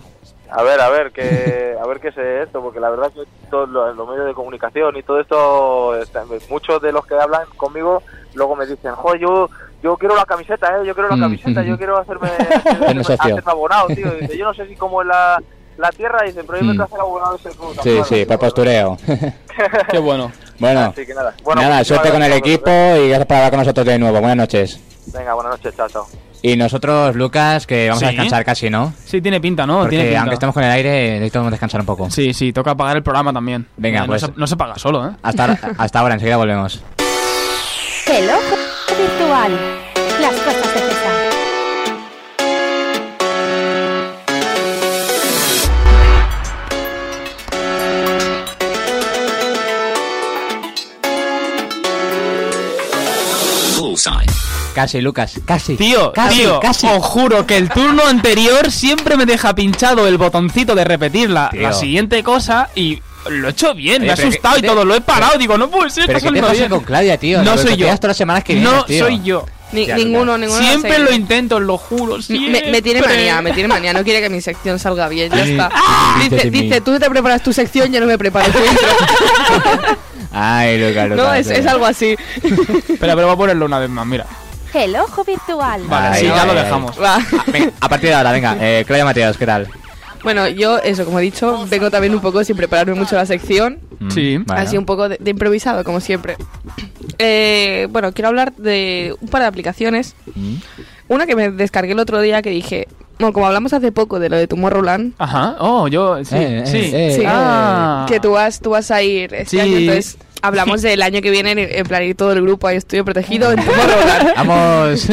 A ver, a ver, que, a ver qué es esto, porque la verdad que todos los, los medios de comunicación y todo esto, está- muchos de los que hablan conmigo luego me dicen, joder, yo, yo quiero la camiseta, ¿eh? yo quiero la Mm, camiseta, mm, yo mm. quiero hacerme, abonado, tío. Dice, yo no sé si como es la, la tierra, dice, pero yo me Mm. quiero hacer abonado de ese club. Sí, sí, por postureo. Qué bueno. bueno, Así que nada. Bueno, nada, muchísimas suerte con el equipo y gracias por hablar con nosotros de nuevo. Buenas noches. Venga, buenas noches, chao, chao. Y nosotros, Lucas, que vamos a descansar casi, ¿no? Sí, tiene pinta, ¿no? Porque tiene pinta. aunque estemos con el aire, necesitamos descansar un poco. Sí, sí, toca pagar el programa también. Venga, Eh, no pues- se- no se paga solo, ¿eh? Hasta, ahora- hasta ahora, enseguida volvemos. El ojo virtual. Las cosas de César. Bullseye. Casi, Lucas, casi. Tío, casi, tío, casi. os juro que el turno anterior siempre me deja pinchado el botoncito de repetir la, siguiente cosa y lo he hecho bien, Oye, me ha pero asustado que- y todo, lo he parado, digo, no puede ser, Pero ¿qué te saliendo pasa bien. con Claudia, tío? No soy yo. repetías todas las semanas que vienes, No tío. soy yo. Ni- Ya, ninguno, ninguno. Siempre lo intento, lo juro. Me, Siempre. me tiene manía, me tiene manía, no quiere que mi sección salga bien, ya está. Dice, Dice tú te preparas tu sección, yo no me preparo tu intro. Ay, Lucas, Lucas. No, es, es algo así. Espera, pero voy a ponerlo una vez más, mira. El ojo virtual. Vale, sí, ya lo dejamos. Va. Ah, venga, a partir de ahora, venga. Eh, Claudia Mateos, ¿qué tal? Bueno, yo, eso, como he dicho, vengo también un poco sin prepararme mucho la sección. Mm, Sí. bueno. Así un poco de, de improvisado, como siempre. Eh, bueno, quiero hablar de un par de aplicaciones. Mm. Una que me descargué el otro día que dije, bueno, como hablamos hace poco de lo de Tomorrowland, Ajá, oh, yo, sí, Eh, eh, sí. eh, Sí. Ah. que tú vas, tú vas a ir este Sí. año, entonces hablamos del año que viene, en, plan ir todo el grupo a estudio protegido. Vamos.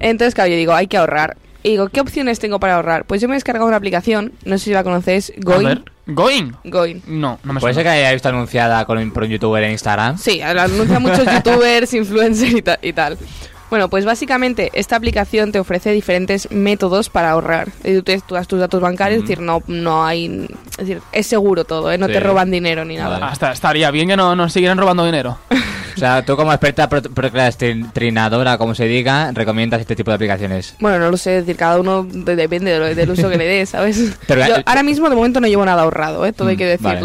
Entonces, claro, yo digo, hay que ahorrar. Y digo, ¿qué opciones tengo para ahorrar? Pues yo me he descargado una aplicación, no sé si la conocéis, A Going. ver, Going. Going. No, no me Puede ser que haya visto anunciada con, por un youtuber en Instagram. Sí, la anuncian muchos youtubers, influencers y, ta- y tal. Bueno, pues básicamente esta aplicación te ofrece diferentes métodos para ahorrar. Tú, das tus datos bancarios, es decir, no, no hay... Es decir, es seguro todo, ¿eh? no Sí. te roban dinero ni nada. Vale. Hasta estaría bien que no nos siguieran robando dinero. O sea, tú como experta pro- procrastinadora, como se diga, recomiendas este tipo de aplicaciones. Bueno, no lo sé, es decir, cada uno de- depende de lo- del uso que le dé, ¿sabes? Pero, Yo ahora mismo de momento no llevo nada ahorrado, ¿eh? todo hay que Mm, vale.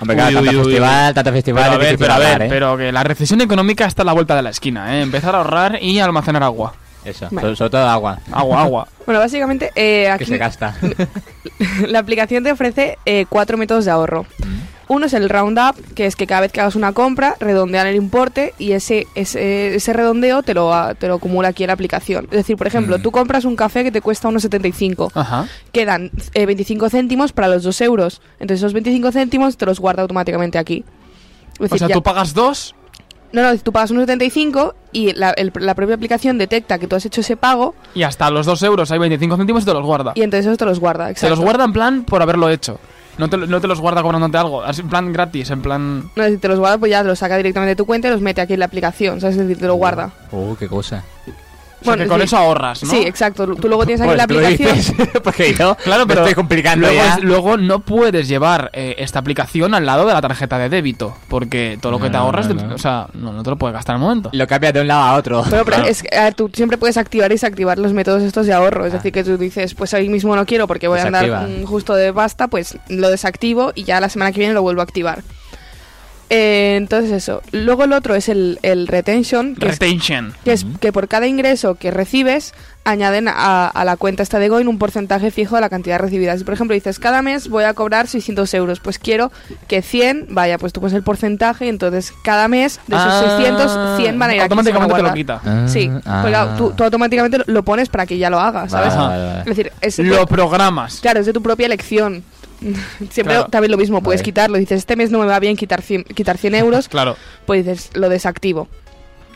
Hombre, claro, Uy, tanto uy, festival, uy. tanto festival, Pero a ver, pero a ver, ahorrar, ¿eh? pero que la recesión económica está a la vuelta de la esquina, ¿eh? Empezar a ahorrar y almacenar agua. Eso, Vale. sobre, sobre todo agua, Agua, agua. Bueno, básicamente eh, que aquí se gasta. la aplicación te ofrece eh, cuatro métodos de ahorro. Uno es el roundup, que es que cada vez que hagas una compra, redondean el importe y ese, ese, ese redondeo te lo, te lo acumula aquí en la aplicación. Es decir, por ejemplo, Mm. tú compras un café que te cuesta unos 75. Ajá. Quedan eh, 25 céntimos para los 2 euros. Entonces esos 25 céntimos te los guarda automáticamente aquí. Es O sea, ya- tú pagas dos No, no, tú pagas unos 75 y la, el- la propia aplicación detecta que tú has hecho ese pago y hasta los dos euros hay 25 céntimos y te los guarda. y entonces eso te los guarda. Te Exacto. los guarda en plan por haberlo hecho. No te, no te los guarda cobrándote algo. Así, En plan gratis, en plan... No, si te los guarda, pues ya los saca directamente de tu cuenta y los mete aquí en la aplicación, ¿sabes? Es decir, te lo guarda. Uh, qué cosa. O sea, Bueno, que con sí. eso ahorras, ¿no? Sí, exacto. Tú luego tienes aquí Pues la aplicación. dices, porque yo Claro, me pero estoy complicando luego, ya. es- luego no puedes llevar eh, esta aplicación al lado de la tarjeta de débito, porque todo lo que No, te ahorras, no, de- no. o sea, no, no te lo puedes gastar al momento. Lo cambias de un lado a otro. Pero, pero es que, a ver, tú siempre puedes activar y desactivar los métodos estos de ahorro. Es decir, que tú dices, pues ahí mismo no quiero porque voy a andar mm, justo de basta, pues lo desactivo y ya la semana que viene lo vuelvo a activar. Eh, entonces eso. Luego el otro es el, el retention, que es, Retention. que es que por cada ingreso que recibes añaden a, a la cuenta esta de Goin un porcentaje fijo de la cantidad recibida. Si por ejemplo dices, cada mes voy a cobrar 600 euros, pues quiero que 100, vaya, pues tú pones el porcentaje y entonces cada mes de esos Ah, 600, 100 van a ir van a Automáticamente te lo quita. Ah, Sí, ah. pues claro, tú, tú automáticamente lo- lo pones para que ya lo hagas, ¿sabes? Vale, vale, vale. Es decir, es, Lo programas. claro, es de tu propia elección. Siempre Claro. también lo mismo, puedes Vale. quitarlo. Dices, este mes no me va bien quitar 100, quitar 100 euros, Claro. pues dices, lo desactivo.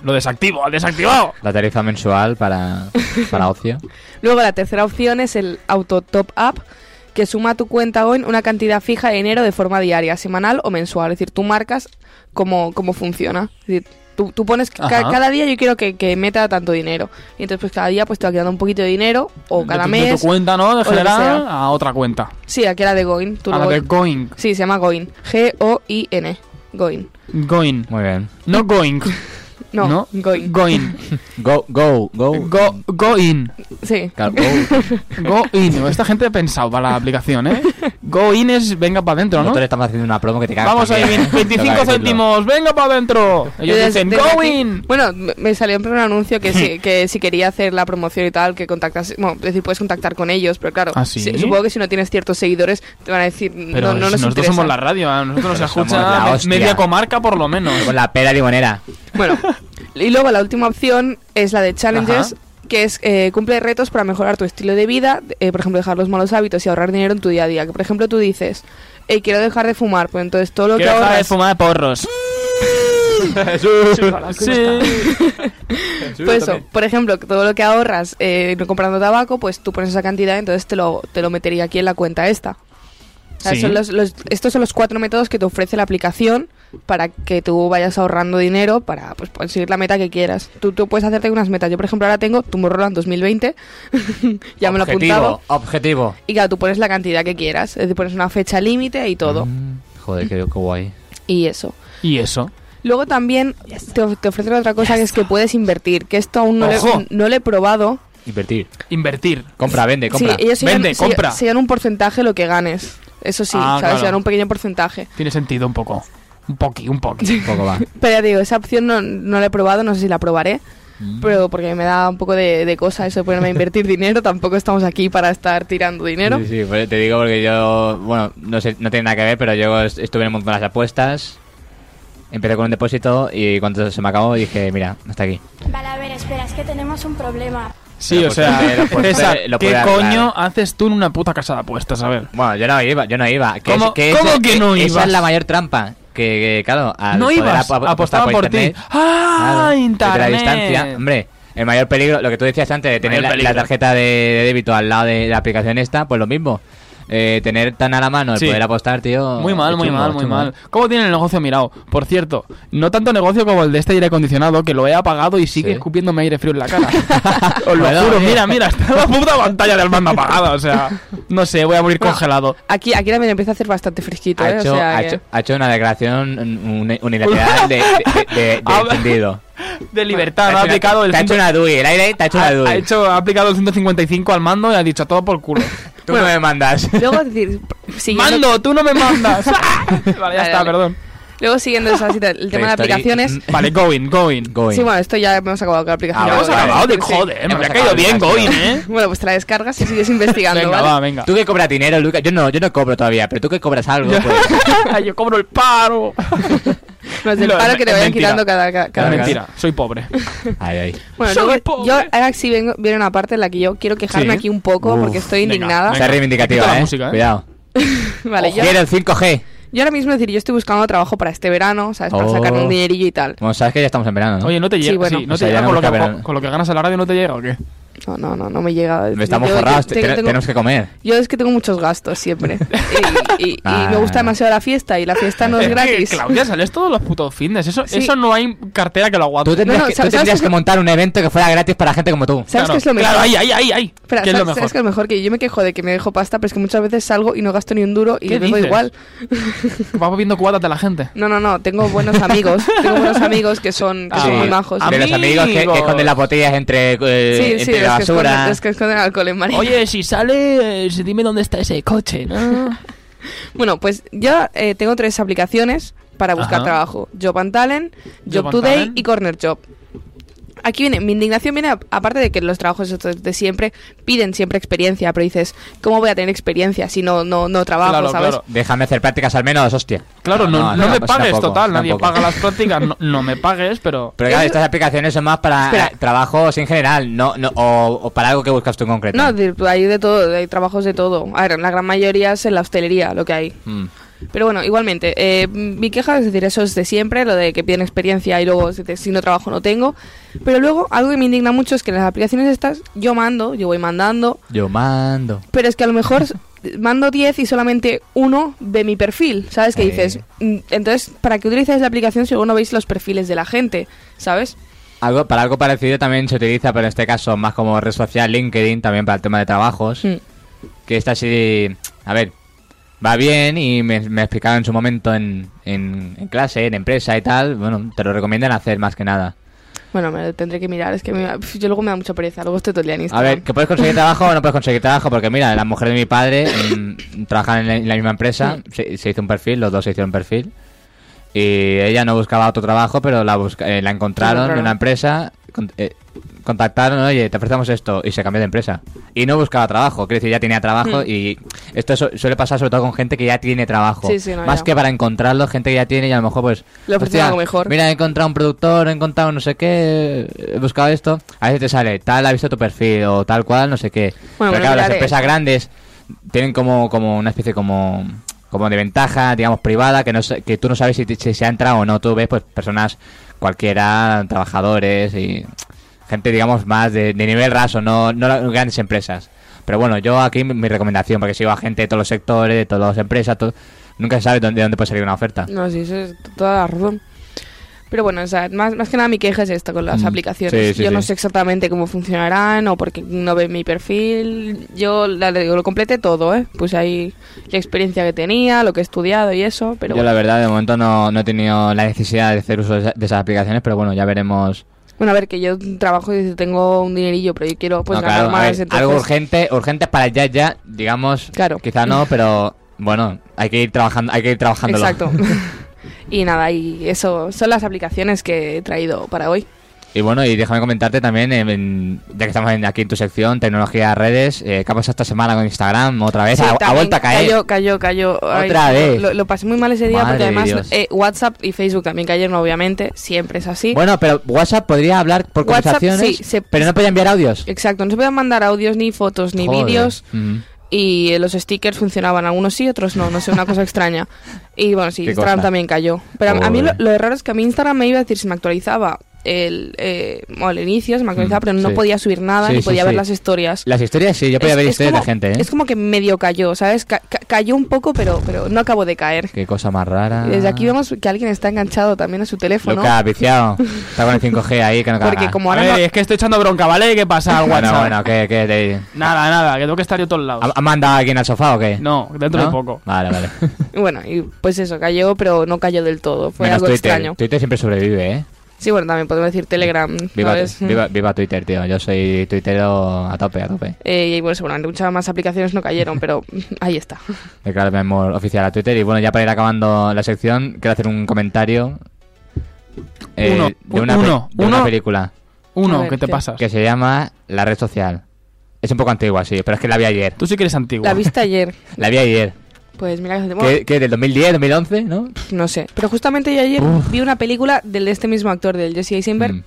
Lo desactivo, al desactivado. La tarifa mensual para, para ocio. Luego la tercera opción es el auto top up, que suma a tu cuenta Goin una cantidad fija de dinero de forma diaria, semanal o mensual. Es decir, tú marcas cómo, cómo funciona. Es decir, tú, tú pones ca- Ajá. cada día yo quiero que, que meta tanto dinero. Y entonces pues cada día pues te va quedando un poquito de dinero o cada de, tu- de mes. tu cuenta, ¿no? De general a otra cuenta. Sí, aquí era de Goin. Tú a la de Going. Sí, se llama Goin. G-O-I-N. Goin. Going. Muy bien. No going. No, ¿No? Goin. Going. Go, go, go. Go, go in. Sí. Claro, go. Go in. Esta gente ha pensado para la aplicación, ¿eh? Go in es venga para adentro, ¿no? Nosotros estamos haciendo una promo que te cagas. Vamos ahí, también. 25 Toca decirlo. céntimos, venga para adentro. Ellos Desde- dicen, desde go aquí- in. Bueno, me- salió en un anuncio que si, que si quería hacer la promoción y tal, que contactas, bueno, es decir, puedes contactar con ellos, pero claro, ¿Ah, sí? si- supongo que si no tienes ciertos seguidores te van a decir, Pero no, no si nos nosotros interesa. somos la radio, a nosotros nos escucha media comarca por lo menos. Con la pera limonera. Bueno, y luego la última opción es la de challenges. Ajá. Que es eh, cumple retos para mejorar tu estilo de vida, eh, por ejemplo, dejar los malos hábitos y ahorrar dinero en tu día a día. Que por ejemplo tú dices, hey, quiero dejar de fumar, pues entonces todo lo Quiero que dejar de ahorras, fumar porros. Sí. pues eso, por ejemplo, que todo lo que ahorras eh, no comprando tabaco, pues tú pones esa cantidad, entonces te lo, te lo metería aquí en la cuenta esta. O sea, Sí. son los- los- estos son los cuatro métodos que te ofrece la aplicación para que tú vayas ahorrando dinero para pues, conseguir la meta que quieras. Tú, tú puedes hacerte unas metas. Yo, por ejemplo, ahora tengo Tomorrowland 2020. ya me lo he apuntado. Objetivo, objetivo. Y claro, tú pones la cantidad que quieras. Es decir, pones una fecha límite y todo. Mm, joder, qué, qué guay. Y eso. Y eso. Luego también te, of- te ofrecen otra cosa que es que puedes invertir. Que esto aún no, le, no le he probado. Invertir. Invertir. Compra, vende, compra. Sí, ellos se Vende, se- compra. se un porcentaje lo que ganes. Eso sí, Ah, ¿sabes? claro. Se llevan un pequeño porcentaje. Tiene sentido un poco. Un poqui, un poqui. Un poco va. Pero ya digo, esa opción no, no la he probado, no sé si la probaré. Mm. Pero porque me da un poco de, de cosa eso de ponerme a invertir dinero. Tampoco estamos aquí para estar tirando dinero. Sí, sí, pues te digo porque yo, bueno, no sé, no tiene nada que ver, pero yo est- estuve en el mundo de las apuestas. Empecé con un depósito y cuando se me acabó dije, mira, hasta aquí. Vale, a ver, espera, es que tenemos un problema. Sí, Pero o sea, usted César, lo ¿qué puede coño haces tú en una puta casa de apuestas? A ver. Bueno, yo no iba, yo no iba. ¿Cómo- es- que cómo esa- que no Esa ibas? es la mayor trampa. Que, que, claro, al no poder ibas, ap- ap- apostaba apostar por ti. internet, ¡Ah, claro, internet! la distancia, hombre, el mayor peligro, lo que tú decías antes de tener la, tarjeta de, de débito al lado de la aplicación esta, pues lo mismo. Eh, tener tan a la mano el Sí. poder apostar, tío. Muy mal, muy chungo, mal, muy chungo. mal. ¿Cómo tiene el negocio mirado? Por cierto, no tanto negocio como el de este aire acondicionado, que lo he apagado y sigue Sí. escupiéndome aire frío en la cara. Os lo Bueno, juro, mira, mira, está la puta pantalla del mando apagada, o sea, no sé, voy a morir congelado. Aquí, aquí también empieza a hacer bastante fresquito, Ha ¿eh? hecho, o sea ha, que- hecho, ha hecho una declaración uni- unilateral de, de, de- de Ah, encendido. De libertad, ha aplicado una- el te ha hecho una DUI, el aire te ha hecho una DUI. ha hecho, ha aplicado el 155 al mando y ha dicho todo por culo. Tú no me mandas. Luego, decir, ¡Mando, tú no me mandas! vale, ya Vale, está, vale. perdón. Luego siguiendo esa cita, el tema de aplicaciones. Mm, Vale, going, going. Going. Sí, bueno, esto ya hemos acabado con la aplicación. Ah, hemos vale. acabado, de sí. joder, me ha caído bien el going. ¿eh? Bueno, pues te la descargas y sigues investigando, Venga, ¿vale? va, venga. Tú que cobras dinero, Lucas. Yo no, yo no cobro todavía, pero tú que cobras algo, pues. Yo cobro el paro. No es del No, paro que te vayan mentira. quitando cada, cada, cada mentira, soy pobre. Ay, ay. Bueno, Soy luego, pobre. yo ahora sí vengo, viene una parte en la que yo quiero quejarme Sí. aquí un poco Uf, porque estoy venga, indignada. Venga, reivindicativa, quita la eh. música, ¿eh? Cuidado. Vale, yo, Quiero el 5G. Yo ahora mismo decir, yo estoy buscando trabajo para este verano, ¿sabes? Para Oh. sacarme un dinerillo y tal. Como sabes que ya estamos en verano, ¿no? Oye, ¿no te Sí, llega? bueno. sí, ¿no O te sea, llega no con lo, que, con, lo ganas en la radio no te llega o qué? No, no, no, no me llega. Estamos forrados, te- tengo- tenemos que comer. Yo es que tengo muchos gastos siempre. y, y- y Ah. me gusta demasiado la fiesta y la fiesta no es gratis. Claudia, sales todos los putos fines. Eso, Sí. eso no hay cartera que lo aguante. Tú tendrías, No, no, que, tú ¿sabes- tendrías sabes que montar un evento que fuera gratis para gente como tú. ¿Sabes Claro, qué es lo mejor? Claro, ahí, ahí, ahí, ahí. Espera, ¿Qué es lo ¿sabes, mejor? sabes qué es lo mejor? Que yo me quejo de que me dejo pasta, pero es que muchas veces salgo y no gasto ni un duro y ¿Qué bebo igual. Vas viendo cubatas de la gente. No, no, no, tengo buenos amigos. tengo buenos amigos que son, que Ah, son sí. muy majos. De los amigos que, esconden las botellas entre, eh, sí, sí, entre los la que, esconden, basura. los que esconden alcohol en marina. Oye, si sale, eh, dime dónde está ese coche, ¿no? Bueno, pues yo eh, tengo tres aplicaciones para buscar Ajá. trabajo. Job and Talent, Job Job and Today Talent. y Corner Job. Aquí viene, mi indignación viene, a- aparte de que los trabajos estos de siempre piden siempre experiencia, pero dices, ¿cómo voy a tener experiencia si no, no, no trabajo, Claro, sabes? claro. Déjame hacer prácticas al menos, hostia. Claro, no, no, me pues pagues, tampoco, total. Nadie tampoco. paga las prácticas. No, no me pagues, pero. Pero claro, estas aplicaciones son más para Espera. eh, trabajos en general, no, no o, o para algo que buscas tú en concreto. No, hay de todo, hay trabajos de todo. A ver, la gran mayoría es en la hostelería lo que hay. Mm. Pero bueno, igualmente, eh, mi queja es decir, eso es de siempre, lo de que piden experiencia y luego si, no trabajo no tengo. Pero luego, algo que me indigna mucho es que en las aplicaciones estas yo mando, yo voy mandando, Yo mando. pero es que a lo mejor mando 10 y solamente uno ve mi perfil, ¿sabes? Que Eh. dices, mm, entonces, ¿para qué utilizáis la aplicación si luego no veis los perfiles de la gente? ¿Sabes? Algo, para algo parecido también se utiliza, pero en este caso más como red social, LinkedIn, también para el tema de trabajos. Mm. Que está así, a ver, va bien y me, me explicaron en su momento en, en, en clase, en empresa y tal. Bueno, te lo recomiendan hacer más que nada. Bueno, me lo tendré que mirar, es que me- yo luego me da mucha pereza, luego estoy todo el día en A ver, ¿que puedes conseguir trabajo o no puedes conseguir trabajo? Porque mira, la mujer de mi padre mm, trabajan en la, en la misma empresa, se, se hizo un perfil, los dos se hicieron un perfil. Y ella no buscaba otro trabajo, pero la, busca- eh, la encontraron en una empresa, con- eh, contactaron, oye, te ofrecemos esto, y se cambió de empresa. Y no buscaba trabajo, quiere decir, ya tenía trabajo, Mm. y esto su- suele pasar sobre todo con gente que ya tiene trabajo. Sí, sí, no, Más ya. que para encontrarlo, gente que ya tiene y a lo mejor pues... Le ofrecen algo mejor. Mira, he encontrado un productor, he encontrado no sé qué, he buscado esto. A veces te sale, tal ha visto tu perfil o tal cual, no sé qué. Bueno, Pero bueno, claro, las empresas grandes tienen como, como una especie como como de ventaja, digamos, privada, que no que tú no sabes si, se ha entrado o no. Tú ves, pues, personas cualquiera, trabajadores y gente, digamos, más de, de nivel raso, no, no grandes empresas. Pero bueno, yo aquí mi, recomendación, porque sigo a gente de todos los sectores, de todas las empresas, nunca se sabe dónde, de dónde puede salir una oferta. No, sí, eso es toda la razón. Pero bueno, o sea, más, más que nada mi queja es esta con las Mm, aplicaciones. sí, sí, yo no sé exactamente cómo funcionarán o porque no ven mi perfil. Yo la, lo completé todo, ¿eh? Puse ahí la experiencia que tenía, lo que he estudiado y eso, pero yo bueno. la verdad de momento no, no he tenido la necesidad de hacer uso de, esa- de esas aplicaciones, pero bueno, ya veremos. Bueno, a ver, que yo trabajo y tengo un dinerillo, pero yo quiero pues No, ganar claro, más. ver, entonces- Algo urgente, urgente para ya ya, digamos, Claro. quizá no, pero bueno, hay que ir trabajando, hay que ir trabajándolo. Exacto. y nada, y eso son las aplicaciones que he traído para hoy. Y bueno, y déjame comentarte también, en- en- ya que estamos en- aquí en tu sección, tecnología, redes, eh, ¿qué ha pasado esta semana con Instagram? Otra vez, Sí, ha, vuelto a caer. Cayó, cayó, cayó. Ay, Otra vez. Lo, lo pasé muy mal ese día Madre porque de además eh, WhatsApp y Facebook también cayeron, obviamente. Siempre es así. Bueno, pero WhatsApp podría hablar por WhatsApp, conversaciones, sí, se- pero no podía enviar audios. Exacto, no se podían mandar audios, ni fotos, ni vídeos. Mm. Y los stickers funcionaban, algunos sí, otros no, no sé, una cosa extraña. Y bueno, sí, ¿Qué Instagram cosa? también cayó. Pero a, a mí lo, lo raro es que a mí Instagram me iba a decir si me actualizaba el, eh, bueno, el inicio, se me actualizaba, pero no sí. podía subir nada, Sí, ni sí, podía ver las historias. Las historias sí, yo podía Es- ver es historias como- de gente, ¿eh? Es como que medio cayó, ¿sabes? Ca- ca- cayó un poco, pero, pero no acabó de caer. Qué cosa más rara. Y desde aquí vemos que alguien está enganchado también a su teléfono. Lucas, viciado. Está con el 5G ahí, que no Porque como A ahora ver, no- es que estoy echando bronca, ¿vale? ¿Qué pasa Bueno, WhatsApp? bueno, ¿qué, qué te- Nada, nada, que tengo que estar yo a todos lados. ¿Ha, ha mandado a alguien al sofá o qué? No, dentro ¿No? de poco. Vale, vale. Bueno, y pues eso, cayó, pero no cayó del todo. Fue Menos algo Twitter. extraño. Twitter siempre sobrevive, ¿eh? Sí, bueno, también podemos decir Telegram, Viva, ¿sabes? viva, viva Twitter, tío. Yo soy tuitero a tope, a tope. Eh, y bueno, seguramente muchas más aplicaciones no cayeron, pero ahí está. Declararme oficial a Twitter. Y bueno, ya para ir acabando la sección, quiero hacer un comentario eh, Uno, de, una, uno, de una uno. película Uno, ver, ¿qué te ¿qué? pasas? que se llama La Red Social. Es un poco antigua, sí, pero es que la vi ayer. Tú sí que eres antiguo. La viste ayer. La vi ayer. Pues mira, bueno, ¿Qué, qué, del 2010, 2011, no? no sé. Pero justamente yo ayer vi una película del de este mismo actor, del Jesse Eisenberg. Mm.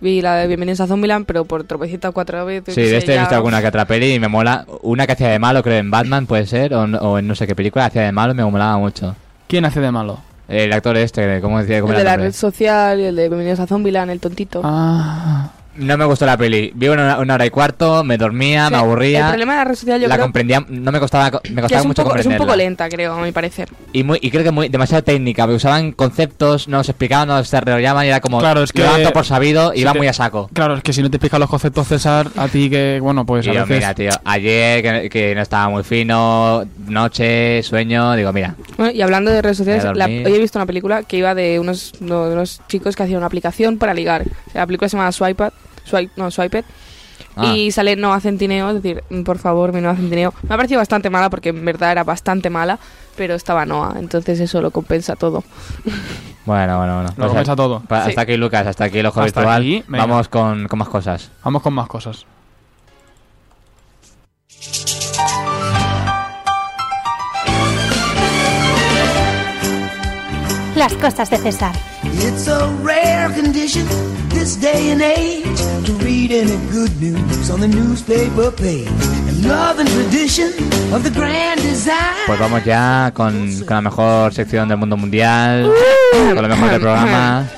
Vi la de Bienvenidos a Zombieland, pero por tropecita cuatro veces. Sí, de este he visto alguna que otra peli y me mola. Una que hacía de malo, creo, en Batman, puede ser, o, no- o en no sé qué película, hacía de malo y me molaba mucho. ¿Quién hace de malo? El actor este, ¿cómo decía? ¿Cómo El era de la nombre? red social y el de Bienvenidos a Zombieland, el tontito. Ah. No me gustó la peli. Vi una, una hora y cuarto, me dormía, me aburría. El problema de la red social yo la creo comprendía, no me costaba, me costaba mucho poco, es un poco comprenderla. lenta, creo, a mi parecer. Y, muy, y creo que muy, demasiado técnica, porque usaban conceptos, no los explicaban, no los desarrollaban y era como Claro, es que- lo por sabido y si iba te- muy a saco. Claro, es que si no te explican los conceptos, César, a ti que, bueno, pues Y a yo, veces... mira, tío, ayer que, que no estaba muy fino, noche, sueño, digo, mira, Bueno, y hablando de redes sociales, la- hoy he visto una película que iba de unos, no, de unos chicos que hacían una aplicación para ligar. O sea, la película se llama Swiped, Swipe, no, Swiped. Ah. Y sale Noah Centineo, es decir, por favor, mi Noah Centineo. Me ha parecido bastante mala porque en verdad era bastante mala, pero estaba Noah, entonces eso lo compensa todo. bueno, bueno, bueno. Lo Pues, compensa todo. pa- Sí. Hasta aquí, Lucas, hasta aquí el ojo Hasta virtual. aquí. Vamos con, con más cosas. Vamos con más cosas. Las cosas de César. It's a rare condition this day and age to read any good news on the newspaper page. And love and tradition of the grand design. Pues vamos ya con, con la mejor sección del mundo mundial, con lo mejor del programa.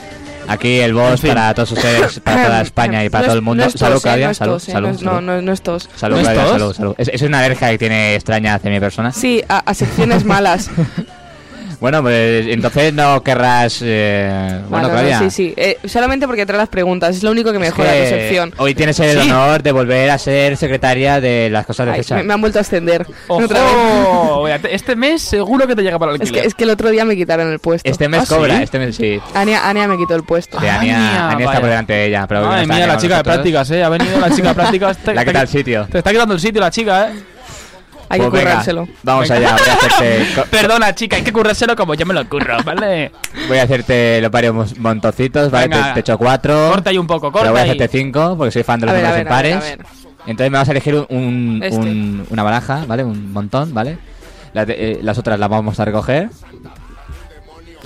Aquí el boss En fin. para todos ustedes, para toda España y para No todo el mundo. no salud, tos, eh, Claudia, no es salud, tos, eh, salud, no. No, no, no es tos. Salud, ¿No es Claudia, tos? salud, salud. Es, es una alergia que tiene extraña hacia mi persona. Sí, a, a secciones malas. Bueno, pues entonces no querrás... eh, bueno, Ah, no, no, Claudia. sí, sí. Eh, solamente porque trae las preguntas, es lo único que es mejora que tu sección. Hoy tienes el Sí. honor de volver a ser secretaria de las cosas de Ay, César. me, me han vuelto a ascender. Otra vez. ¡Ojo! Este mes seguro que te llega para el Es que, alquiler. es que el otro día me quitaron el puesto. Este mes ¿Ah, cobra, sí? este mes sí. Ania, Ania me quitó el puesto. Sí, Ania, Ania, Ania está por delante de ella. Pero hoy no está mía, la chica de nosotros. prácticas, ¿eh? Ha venido la chica de prácticas. Te, La te- quita el sitio. Te está quitando el sitio la chica, ¿eh? Hay que Pues venga, currárselo. Vamos Venga. allá, voy a hacerte... Perdona, chica, hay que currárselo como yo me lo curro, ¿vale? Voy a hacerte los varios montocitos, ¿vale? Te, te echo cuatro. Corta ahí un poco, Pero corta voy a ahí. hacerte cinco, porque soy fan de los A ver, a números ver, a ver, impares. a ver. Entonces me vas a elegir un, un- Este. un- una baraja, ¿vale? Un montón, ¿vale? Eh, las otras las vamos a recoger.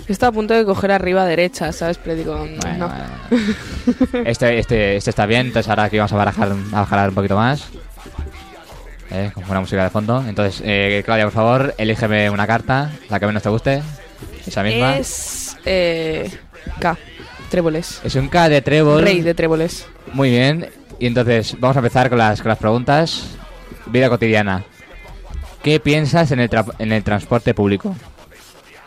Está a punto de coger arriba derecha, ¿sabes? Pero digo, no. Bueno. Este, este, este está bien, entonces ahora aquí vamos a barajar, a bajar un poquito más. Eh, con buena música de fondo. Entonces, eh, Claudia, por favor, elígeme una carta, la que menos te guste. Esa misma. Es. Eh, K. Tréboles. Es un K de trébol. Rey de tréboles. Muy bien. Y entonces, vamos a empezar con las, con las preguntas. Vida cotidiana. ¿Qué piensas en el, tra- en el transporte público?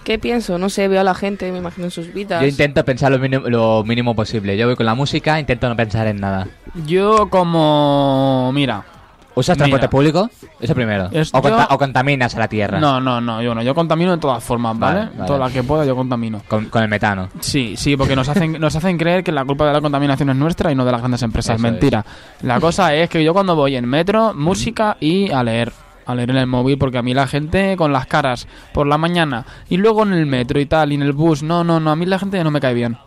¿Qué pienso? No sé, veo a la gente, me imagino en sus vidas. Yo intento pensar lo mínimo, lo mínimo posible. Yo voy con la música, intento no pensar en nada. Yo como... Mira. ¿Usas transporte Mira. público? Eso primero. Es- o, conta- yo- o contaminas a la tierra. No, no, no, yo no. Yo contamino de todas formas, ¿vale? Vale, vale. Todas las que pueda yo contamino. Con, con el metano. Sí, sí, porque nos hacen, nos hacen creer que la culpa de la contaminación es nuestra y no de las grandes empresas. Eso Mentira. La cosa es que yo cuando voy en metro, música y a leer. A leer en el móvil, porque a mí la gente con las caras por la mañana y luego en el metro y tal, y en el bus, no, no, no, a mí la gente no me cae bien.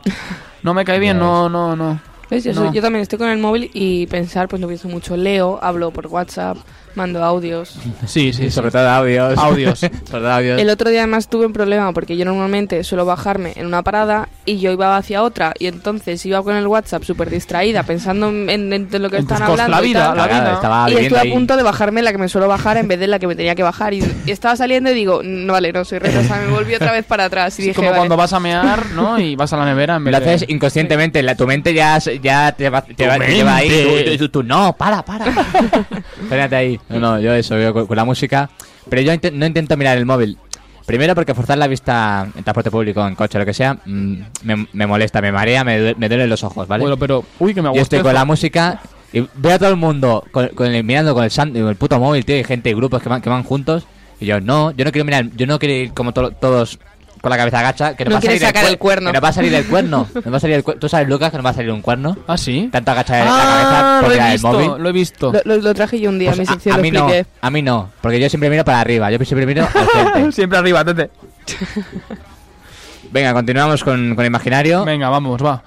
No me cae bien, Ya no, no, no. ¿Ves? Yo, No. soy- yo también estoy con el móvil y pensar, pues lo pienso mucho. Leo, hablo por WhatsApp, mando audios. Sí, sí, Y sí. sobre todo audios. Audios. sobre todo audios. El otro día además tuve un problema porque yo normalmente suelo bajarme en una parada y yo iba hacia otra y entonces iba con el WhatsApp súper distraída pensando en, en- en lo que En están cosas, hablando la y vida, tal. la vida. estaba y estuve ahí. a punto de bajarme la que me suelo bajar en vez de la que me tenía que bajar y, y estaba saliendo y digo no vale no soy retrasada me volví otra vez para atrás y Es dije como vale. cuando vas a mear, ¿no? Y vas a la nevera en vez Lo de... haces inconscientemente, la, tu mente ya, ya te, va, te, va- te lleva ahí. Tú, tú- tú- tú, no, para, para. Espérate ahí. No, no, yo eso, yo con, con la música. Pero yo inte- no intento mirar el móvil. Primero porque forzar la vista en transporte público, en coche, lo que sea, mm, me, me molesta, me marea, me, me duelen los ojos, ¿vale? Bueno, pero... Uy, que me yo estoy con la música y veo a todo el mundo con, con el- mirando con el, el puto móvil, tío, y gente y grupos que van, que van juntos. Y yo, no, yo no quiero mirar, yo no quiero ir como to- todos con la cabeza agacha. Que nos No va a salir sacar cuer- el cuerno. Que nos va a salir el cuerno. nos va a salir el cuer- ¿Tú sabes, Lucas, que nos va a salir un cuerno? ¿Ah, sí? Tanto agachar la Ah, cabeza por lo he mirar el visto, móvil. lo he visto. lo, lo- lo traje yo un día Pues a, sección a lo mí no, a mí no, porque yo siempre miro para arriba, yo siempre miro al frente. Siempre arriba, tete. Venga, continuamos con, con imaginario. Venga, vamos, va.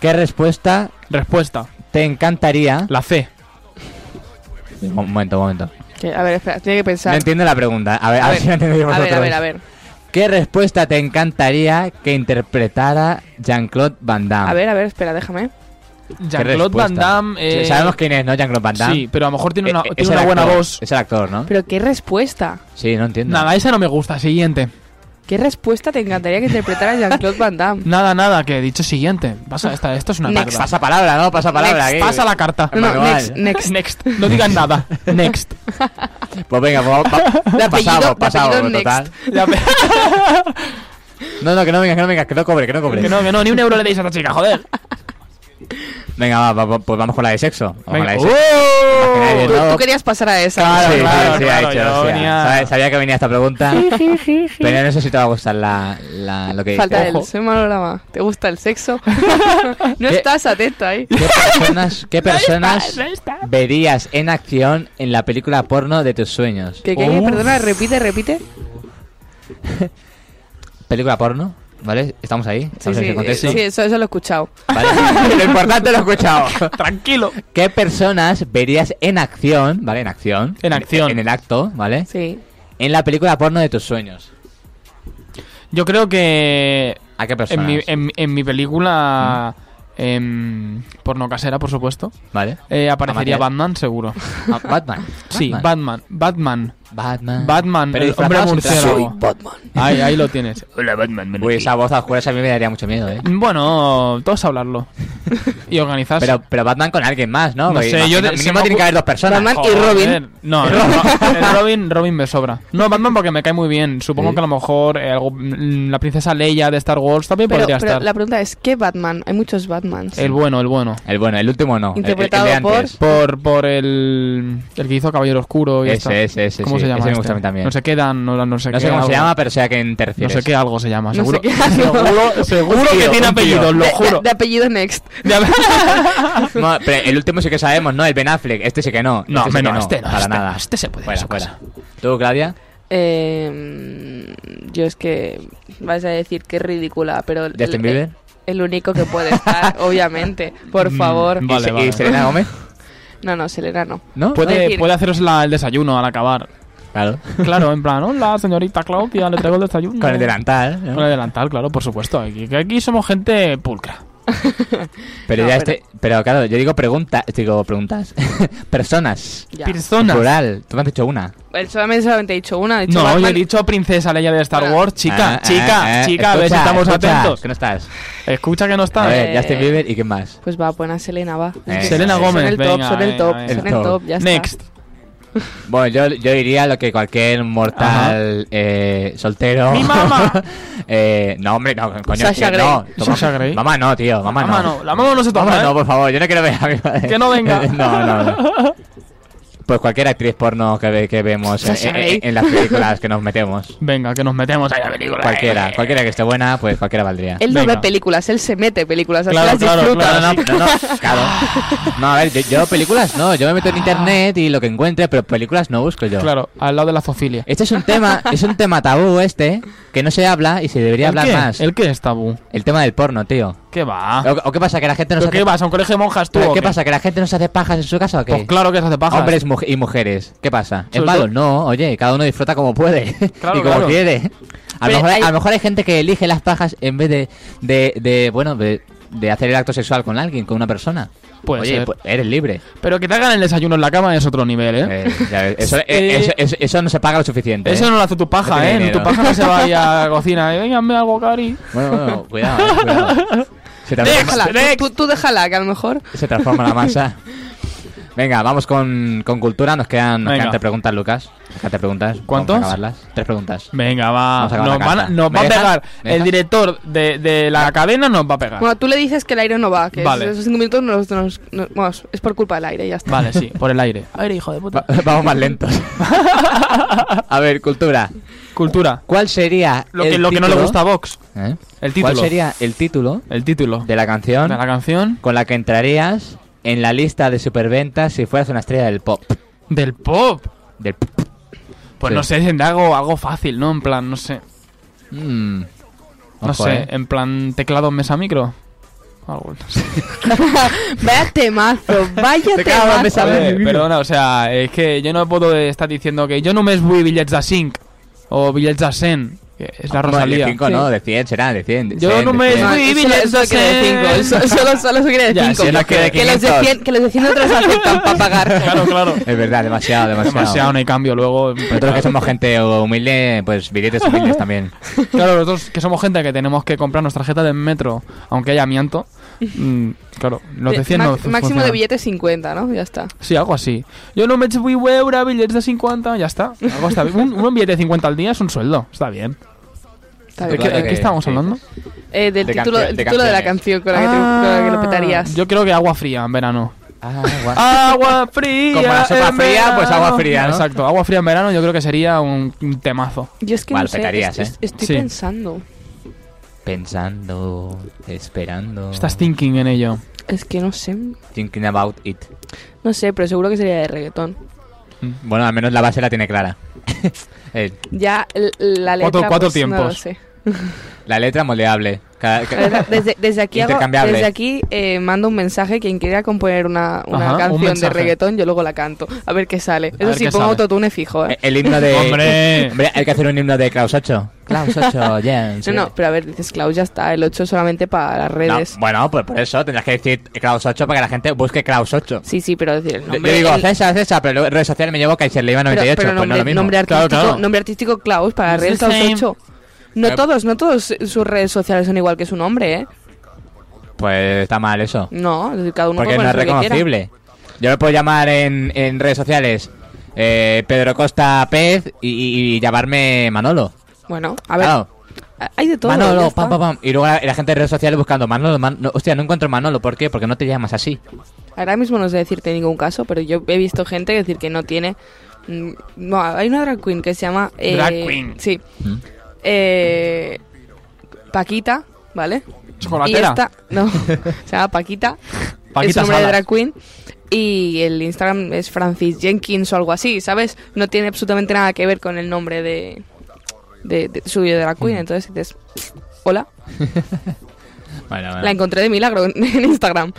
¿Qué respuesta Respuesta. te encantaría? La C. Un momento, un momento. A ver espera tiene que pensar No entiendo la pregunta. A ver, a, a ver ver, si la entendéis a ver a vosotros. ver a ver ¿Qué respuesta te encantaría que interpretara Jean-Claude Van Damme? a ver a ver espera déjame Jean-Claude Van? Damme... eh, Sí, Sabemos quién es, ¿no? Jean-Claude Van Damme. Sí, pero a lo mejor tiene una, Eh, eh, tiene una buena actor, voz. Es el actor, ¿no? pero qué respuesta Sí, no entiendo. Nada, esa no me gusta. Siguiente. Qué respuesta te encantaría que interpretara Jean-Claude Van Damme Nada, nada, que he dicho siguiente. Pasa, esta, esto es una Next. Pasa palabra, ¿no? Pasa palabra. Next. Pasa la carta. no, next next Next. No digas nada. Next. Pues venga, pues, pa- De apellido- pasamos, de pasamos, total. No, no, que no venga, que no venga, que no cobre, que no cobre. que no, que no, ni un euro le deis a esta chica, joder. Venga, va, va, va, pues vamos con la de sexo. Vamos con la Venga. de sexo. ¡Oh! Tú, tú querías pasar a esa Claro, sí, sí, claro, sí, claro, ha hecho, yo hostia. venía- Sabía, sabía que venía esta pregunta. pero no sé si te va a gustar la, la, lo que falta dice. el soy ¿te gusta el sexo? no ¿Qué? estás atento ahí ¿Qué personas, qué personas verías en acción en la película porno de tus sueños? ¿Qué, qué, perdona repite repite ¿Película porno? ¿Vale? ¿Estamos ahí? sí ¿Estamos en sí, eso, eso lo he escuchado Vale. lo importante lo he escuchado. Tranquilo. ¿Qué personas verías en acción, ¿vale? En acción. En acción. En, el acto, ¿vale? sí En la película porno de tus sueños. Yo creo que ¿A qué en personas? mi, en, en mi película em, porno casera, por supuesto, ¿Vale? eh, aparecería. Batman, seguro. Ah, Batman. Sí, Batman. Batman. Batman. Batman, Pero el hombre murciélago. Batman Ahí, ahí lo tienes. Hola, Batman. Uy, esa voz a oscuras a mí me daría mucho miedo, ¿eh? Bueno, todos hablarlo. y organizarse. Pero, pero Batman con alguien más, ¿no? No sé, yo imagino- mínimo me tiene que haber dos personas. Batman y. Robin. No, no, no, el Robin, Robin me sobra. No, Batman porque me cae muy bien. Supongo Sí. que a lo mejor eh, algo- mm, la princesa Leia de Star Wars también pero, podría pero estar. la pregunta es ¿qué Batman? hay muchos Batmans El bueno, el bueno. El bueno, el último no. el- el- el Interpretado de por- antes. Por, por el, el que hizo Caballero Oscuro y Ese, ese, ese, ¿Cómo sí, se llama? ese me este? gusta a mí también. No sé qué dan, no, no sé No qué sé cómo se llama, pero sé a quién te No refieres. sé qué algo se llama, No seguro. sé qué algo. seguro que tío, tiene un tío. apellido, lo de, juro. de- de apellido Next No, pero el último sí que sabemos, ¿no? El Ben Affleck. Este sí que no. No, este sí no, que este no, Para este no, nada. este se puede ir a Fuera, su fuera. casa. ¿Tú, Claudia? Eh, yo es que vais a decir que es ridícula, pero el, ¿Justin el- Bieber? el único que puede estar, obviamente. Por Mm, favor. Vale, ¿Y, Se- vale. y Selena Gómez? No, no, Selena no. ¿No? Puede, decir- puede haceros la- el desayuno al acabar. Claro. Claro, en plan, hola, señorita Claudia, le traigo el desayuno. Con el delantal. ¿no? Con el delantal, claro, por supuesto. Aquí, que aquí somos gente pulcra. Pero No, ya pero- este. Pero claro, yo digo preguntas. Digo preguntas. Personas. Ya. Personas. Plural. Tú me has dicho una. Él solamente, solamente ha dicho una. Ha dicho No, yo Batman. he dicho princesa Leia de Star Ah. Wars. Chica, Ah, chica, ah, ah, chica, a ver si estamos escucha, atentos. Que no estás. Escucha que no está. A ver, Eh, Justin Bieber y quién más. Pues va, buena Selena, va. Eh, Selena son Gómez, el top, venga, son el top, venga. son El el top, ya está. Next. Bueno, yo, yo diría lo que cualquier mortal eh, soltero. ¡Mi mamá! eh, no, hombre, no, coño. Sasha tío, no. Grey. Toma- Sasha Grey. Mamá no, tío, mamá, Mamá no. no, la mamá no se toca, Mamá ¿eh? no, por favor, yo no quiero ver a mi madre. Que no venga. no, no, no. Pues cualquier actriz porno que, ve- que vemos en, las películas que nos metemos. Venga, que nos metemos ahí a la película. Cualquiera, cualquiera que esté buena, pues cualquiera valdría. Él no Venga. ve películas, él se mete películas, Claro, las claro, disfruta. claro. No, no, no, no, claro. No, a ver, yo, yo películas no, yo me meto en internet y lo que encuentre, pero películas no busco yo. Claro, al lado de la zoofilia. Este es un tema, es un tema tabú este, que no se habla y se debería ¿El hablar qué? más. ¿El qué es tabú? El tema del porno, tío. ¿Qué va? ¿O, o qué pasa? ¿Que la gente no se ¿Pero hace qué vas? ¿A un colegio de monjas tú? ¿Pero o ¿Qué pasa? ¿Que la gente no se hace pajas en su casa o qué? Pues claro que se hace pajas. Hombres mu- y mujeres. ¿Qué pasa? ¿Es malo? No, oye, cada uno disfruta como puede y como claro. quiere. A lo, mejor, hay- a lo mejor hay gente que elige las pajas en vez de, de, de, bueno, de, de hacer el acto sexual con alguien, con una persona. Puede Oye, ser. pues, eres libre. Pero que te hagan el desayuno en la cama es otro nivel, ¿eh? Eh, ya ves, eso, eh, Eh, eso, no se paga lo suficiente. Eso ¿eh? no lo hace tu paja, ¿eh? Tu paja no se va ahí a la cocina. Venga, hazme algo, Cari. Bueno, bueno, cuidado, cuidado. Se Déjala, tú, tú- tú déjala, que a lo mejor... se transforma la masa. Venga, vamos con, con cultura. Nos quedan, nos quedan tres preguntas, Lucas. Nos tres preguntas. ¿Cuántos? Vamos a acabarlas. Tres preguntas. Venga, va. Vamos a acabar Nos, la van a, nos ¿Me va a pegar. ¿Me El director de, de la cadena nos va a pegar. Bueno, tú le dices que el aire no va, que Vale. esos cinco minutos nos, nos- nos- bueno, es por culpa del aire, ya está. Vale, sí, por el aire. Aire, hijo de puta. Va- vamos más lentos. a ver, cultura. Cultura. ¿Cuál sería Lo el que, lo que no le gusta a Vox. ¿Eh? El título. ¿Cuál sería el título El título de la canción de la canción con la que entrarías en la lista de superventas si fueras una estrella del pop? del pop. Del pop. Pues Sí. no sé, algo, algo fácil, ¿no? En plan, no sé. Mm. No Ojo, sé, eh. en plan teclado mesa micro. Algo, no sé. Vaya temazo, vaya temazo. vez. Joder, perdona, o sea, es que yo no puedo estar diciendo que yo no me vull billets de 5 o billets de 100, que es la Bueno, Rosalía. De 5 Sí. no, de 100 será, de 100. Yo no de me 100. No, Uy, eso, billetes eso de quiere de cien. cinco, eso- solo, solo se quiere de si no de que, los de 500. 100, que los de 100 otros aceptan para pagar. Claro, claro. Es verdad, demasiado, demasiado. Demasiado, no hay cambio luego. Nosotros que somos gente humilde, pues billetes humildes también. Claro, nosotros que somos gente que tenemos que comprar nuestra tarjeta del metro, aunque haya amianto. mm, claro, los de 100 no Ma- máximo de billetes 50, ¿no? Ya está. Sí, algo así. Yo no me vull veure billets de 50, ya está. Algo está bien. Un, un billete de 50 al día es un sueldo, está bien. ¿De qué, de qué estábamos hablando? Eh, del De título, el de título de la canción con la que, te, con la que lo Ah, petarías. Yo creo que agua fría en verano. Ah, guau. Agua fría. Como la sopa en fría, pues agua verano. fría, ¿no? Exacto, agua fría en verano yo creo que sería un, temazo. Yo es que Vale, no sé, petarías, es- ¿eh? es- estoy Sí. pensando. Pensando, esperando. Estás thinking en ello. Es que no sé. Thinking about it. No sé, pero seguro que sería de reggaetón. Bueno, al menos la base la tiene clara. Eh, Ya la letra. Cuatro- cuatro pues, No lo sé. La letra moldeable. Cada- cada- Desde, desde aquí, hago- desde aquí eh, mando un mensaje. Quien quiera componer una, una Ajá, un canción de mensaje. reggaetón, yo luego la canto. A ver qué sale. Eso sí, pongo autotune fijo, ¿eh? El himno de. ¡Hombre! Hombre, hay que hacer un himno de Klaus 8. Klaus 8, yeah. No, no, pero a ver, dices Klaus, ya está. El 8 solamente para las No, redes. bueno, pues por eso tendrás que decir Klaus 8 para que la gente busque Klaus 8. Sí, sí, pero decir el Yo- nombre. Yo digo el- César, César, pero en redes sociales me llevo Kaiser Leiva pero, 98, pero pues no nombre, lo mismo. nombre artístico, claro. nombre artístico Klaus para redes Klaus same. 8. No Eh, todos, no todos sus redes sociales son igual que su nombre, ¿eh? Pues está mal eso. No, cada uno Porque no es reconocible. Yo lo puedo llamar en, en redes sociales eh, Pedro Costa Pez y, y- y llamarme Manolo. Bueno, a ver, Claro, hay de todo. Manolo, pam, pam, pam. Y luego la, la gente de redes sociales buscando Manolo, Man- no, hostia, no encuentro Manolo. ¿Por qué? Porque no te llamas así. Ahora mismo no sé decirte ningún caso, pero yo he visto gente decir que no tiene. mm, No, hay una drag queen que se llama. eh, Drag queen. Sí. ¿Mm? Eh, Paquita, ¿vale? Y Chocolatera. esta. No, se llama Paquita. Paquita es nombre de drag queen. Y el Instagram es Francis Jenkins o algo así, ¿sabes? No tiene absolutamente nada que ver con el nombre de, de, de suyo de drag queen. Mm. Entonces dices, hola, Bueno, bueno. la encontré de milagro en, en Instagram.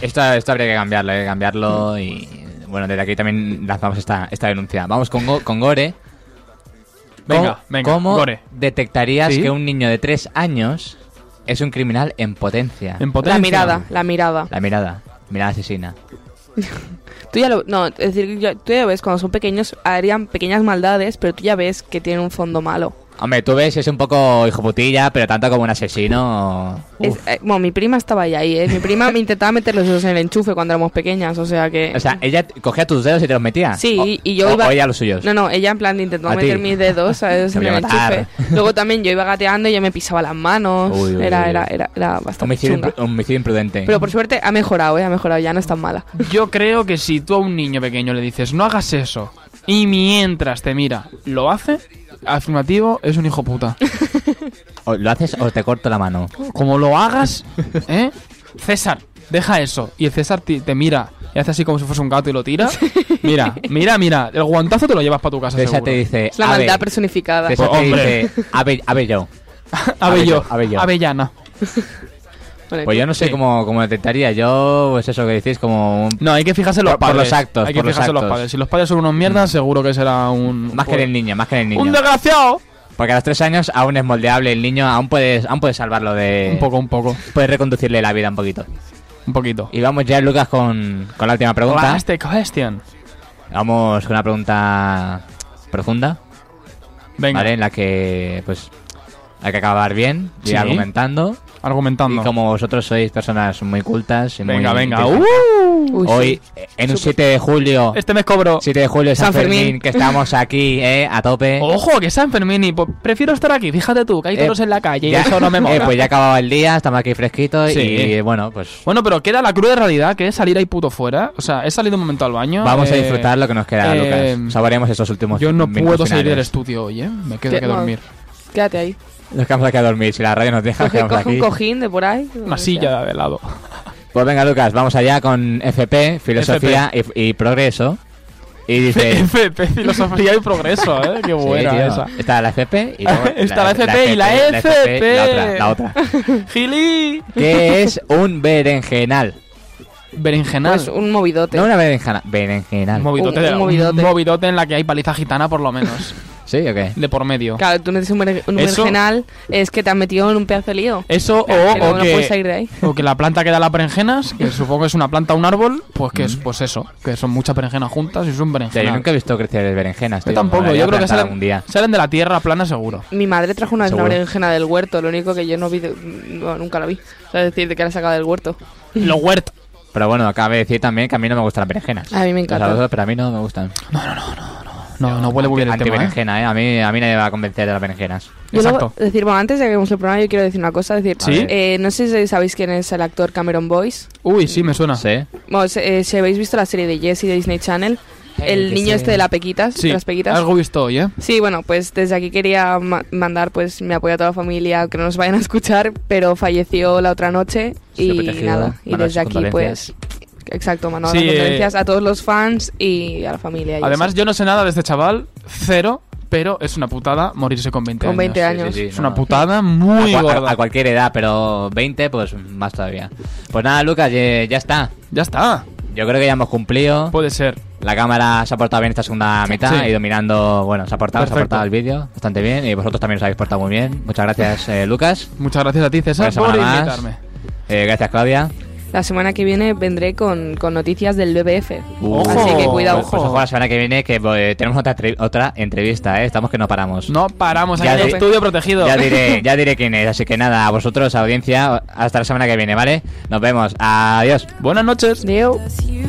Esto, esto habría que cambiarlo, hay que cambiarlo y bueno, desde aquí también lanzamos esta, esta denuncia. Vamos con, Go- con Gore. Venga, ¿Cómo- venga, ¿Cómo Gore. detectarías Sí. que un niño de 3 años es un criminal en potencia? En potencia. La mirada, la mirada. La mirada, mirada asesina. Tú ya lo, no, es decir, tú ya ves, cuando son pequeños harían pequeñas maldades, pero tú ya ves que tienen un fondo malo. Hombre, tú ves, es un poco hijo putilla, pero tanto como un asesino. Es- eh, bueno, mi prima estaba ahí, ahí, ¿eh? Mi prima me intentaba meter los dedos en el enchufe cuando éramos pequeñas, o sea que... O sea, ella cogía tus dedos y te los metía. Sí, O- y- yo o- iba- O ella los suyos. No, no, ella en plan intentó meter mis dedos, En el enchufe. Luego también yo iba gateando y ella me pisaba las manos. Uy, uy, era, uy. era, era, era bastante Homicidio, chunga. homicidio imprudente. Pero por suerte ha mejorado, ¿eh? Ha mejorado, ya no es tan mala. Yo creo que si tú a un niño pequeño le dices no hagas eso y mientras te mira lo hace, afirmativo es un hijo puta. O lo haces o te corto la mano. Como lo hagas, ¿eh? César, deja eso. Y el César te, te mira y hace así como si fuese un gato y lo tira. Mira, mira, mira. El guantazo te lo llevas para tu casa. César seguro. te dice. Es la "Ave". maldad personificada. César Pues, te hombre. dice. Abello, Abello. Avellana. Bueno, Pues yo no sé Sí. cómo, cómo detectaría. Yo, pues eso que decís, como. un- No, hay que fijarse los Por- por padres. los actos, Hay que por fijarse los actos. padres. Si los padres son unos mierdas, seguro que será un. Más que en el niño, más que en el niño. ¡Un desgraciado! Porque a los tres años aún es moldeable el niño, aún puedes, aún puedes salvarlo de... Un poco, un poco. Puedes reconducirle la vida un poquito. Un poquito. Y vamos ya, Lucas, con, con la última pregunta. Last question. Vamos con una pregunta profunda, Venga, ¿vale? En la que, pues, hay que acabar bien, y Sí. argumentando. Argumentando. Y como vosotros sois personas muy cultas y muy Venga, venga. inteligentes, Uy, Hoy, sí. en un 7 de julio, Este mes cobro. 7 de julio San, San Fermín, Fermín. que estamos aquí, eh, a tope. Ojo, que San Fermín y pues, prefiero estar aquí. Fíjate tú, que hay Eh, toros en la calle y eso no me mola. eh, pues ya acababa el día, estamos aquí fresquitos Sí. y bueno, pues Bueno, pero queda la cruda realidad que es salir ahí puto fuera. O sea, he salido un momento al baño. vamos a eh, disfrutar lo que nos queda, eh, Lucas. Saboreemos esos últimos Yo no puedo salir del estudio hoy, ¿eh? Me quedo que No. dormir. Quédate ahí. Nos quedamos aquí a dormir, si la radio nos deja, Coge, quedamos coge un aquí. cojín de por ahí. Una silla de lado. Pues venga, Lucas, vamos allá con FP, filosofía Y, y progreso. Y dice... FP, filosofía y progreso, ¿eh? Qué Sí, buena tío. esa. Está la FP y luego Está la FP y la FP. La otra, la otra. Gili. ¿Qué es un berenjenal? Berenjenal. Pues un movidote. No una berenjena, berenjenal. Un movidote, Un- un un movidote. movidote en la que hay paliza gitana por lo menos. ¿Sí o qué? de por medio. Claro, tú necesitas un, un Eso- berenjenal, es que te han metido en un pedazo de lío. Eso Claro, o, que no- o no puedes que, salir de ahí. o que la planta que da las berenjenas, que supongo que es una planta o un árbol, pues que es pues eso, que son muchas berenjenas juntas y es un sea, yo berenjenal. nunca he visto crecer berenjenas. Yo tío. tampoco, Me yo creo que salen, un día. salen de la tierra plana seguro. Mi madre trajo una vez una berenjena del huerto, lo único que yo no vi, de- no, nunca la vi. O sea, es decir, de que la sacaba del huerto. Los huertos. Pero bueno, cabe decir también que a mí no me gustan las berenjenas. A mí me Las encanta. adoro, pero a mí no me gustan. No, no huele muy bien el tema, ¿eh? berenjena, ¿eh? A mí, a mí nadie me va a convencer de las berenjenas. Yo luego, Exacto. decir, bueno, antes de que hagamos el programa, yo quiero decir una cosa. Decir, Sí. eh, no sé si sabéis quién es el actor Cameron Boyce. Uy, sí, me suena. ¿Sí? Bueno, si, eh, si habéis visto la serie de Jesse de Disney Channel, el niño este de la pequitas, Sí, de las pequitas. algo visto hoy, ¿eh? Sí, bueno, pues desde aquí quería ma- mandar pues mi apoyo a toda la familia, que no nos vayan a escuchar, pero falleció la otra noche y nada, y desde aquí pues. Exacto, mano, Sí, las eh, condolencias a todos los fans y a la familia. y Además, eso. yo no sé nada de este chaval, cero, pero es una putada morirse con 20 Con años. 20 años. Sí, sí, sí, Es no. una putada muy a, gorda. a- a cualquier edad, pero 20, pues más todavía. Pues nada, Lucas, ya, ya está. Ya está, Yo creo que ya hemos cumplido. puede ser. La cámara se ha portado bien esta segunda mitad, ido mirando, bueno, se ha portado, se ha portado el vídeo bastante bien y vosotros también os habéis portado muy bien. Muchas gracias, eh, Lucas. Muchas gracias a ti, César, por más. invitarme. Eh, gracias, Claudia. La semana que viene vendré con, con noticias del BBF. Ojo. Así que cuidado. Pues, pues ojo la semana que viene que eh, tenemos otra, otra entrevista, ¿eh? Estamos que no paramos. No paramos aquí Ya en el di- estudio protegido. Ya diré, ya diré quién es, así que nada, a vosotros, audiencia, hasta la semana que viene, ¿vale? Nos vemos. Adiós. Buenas noches. Deu. you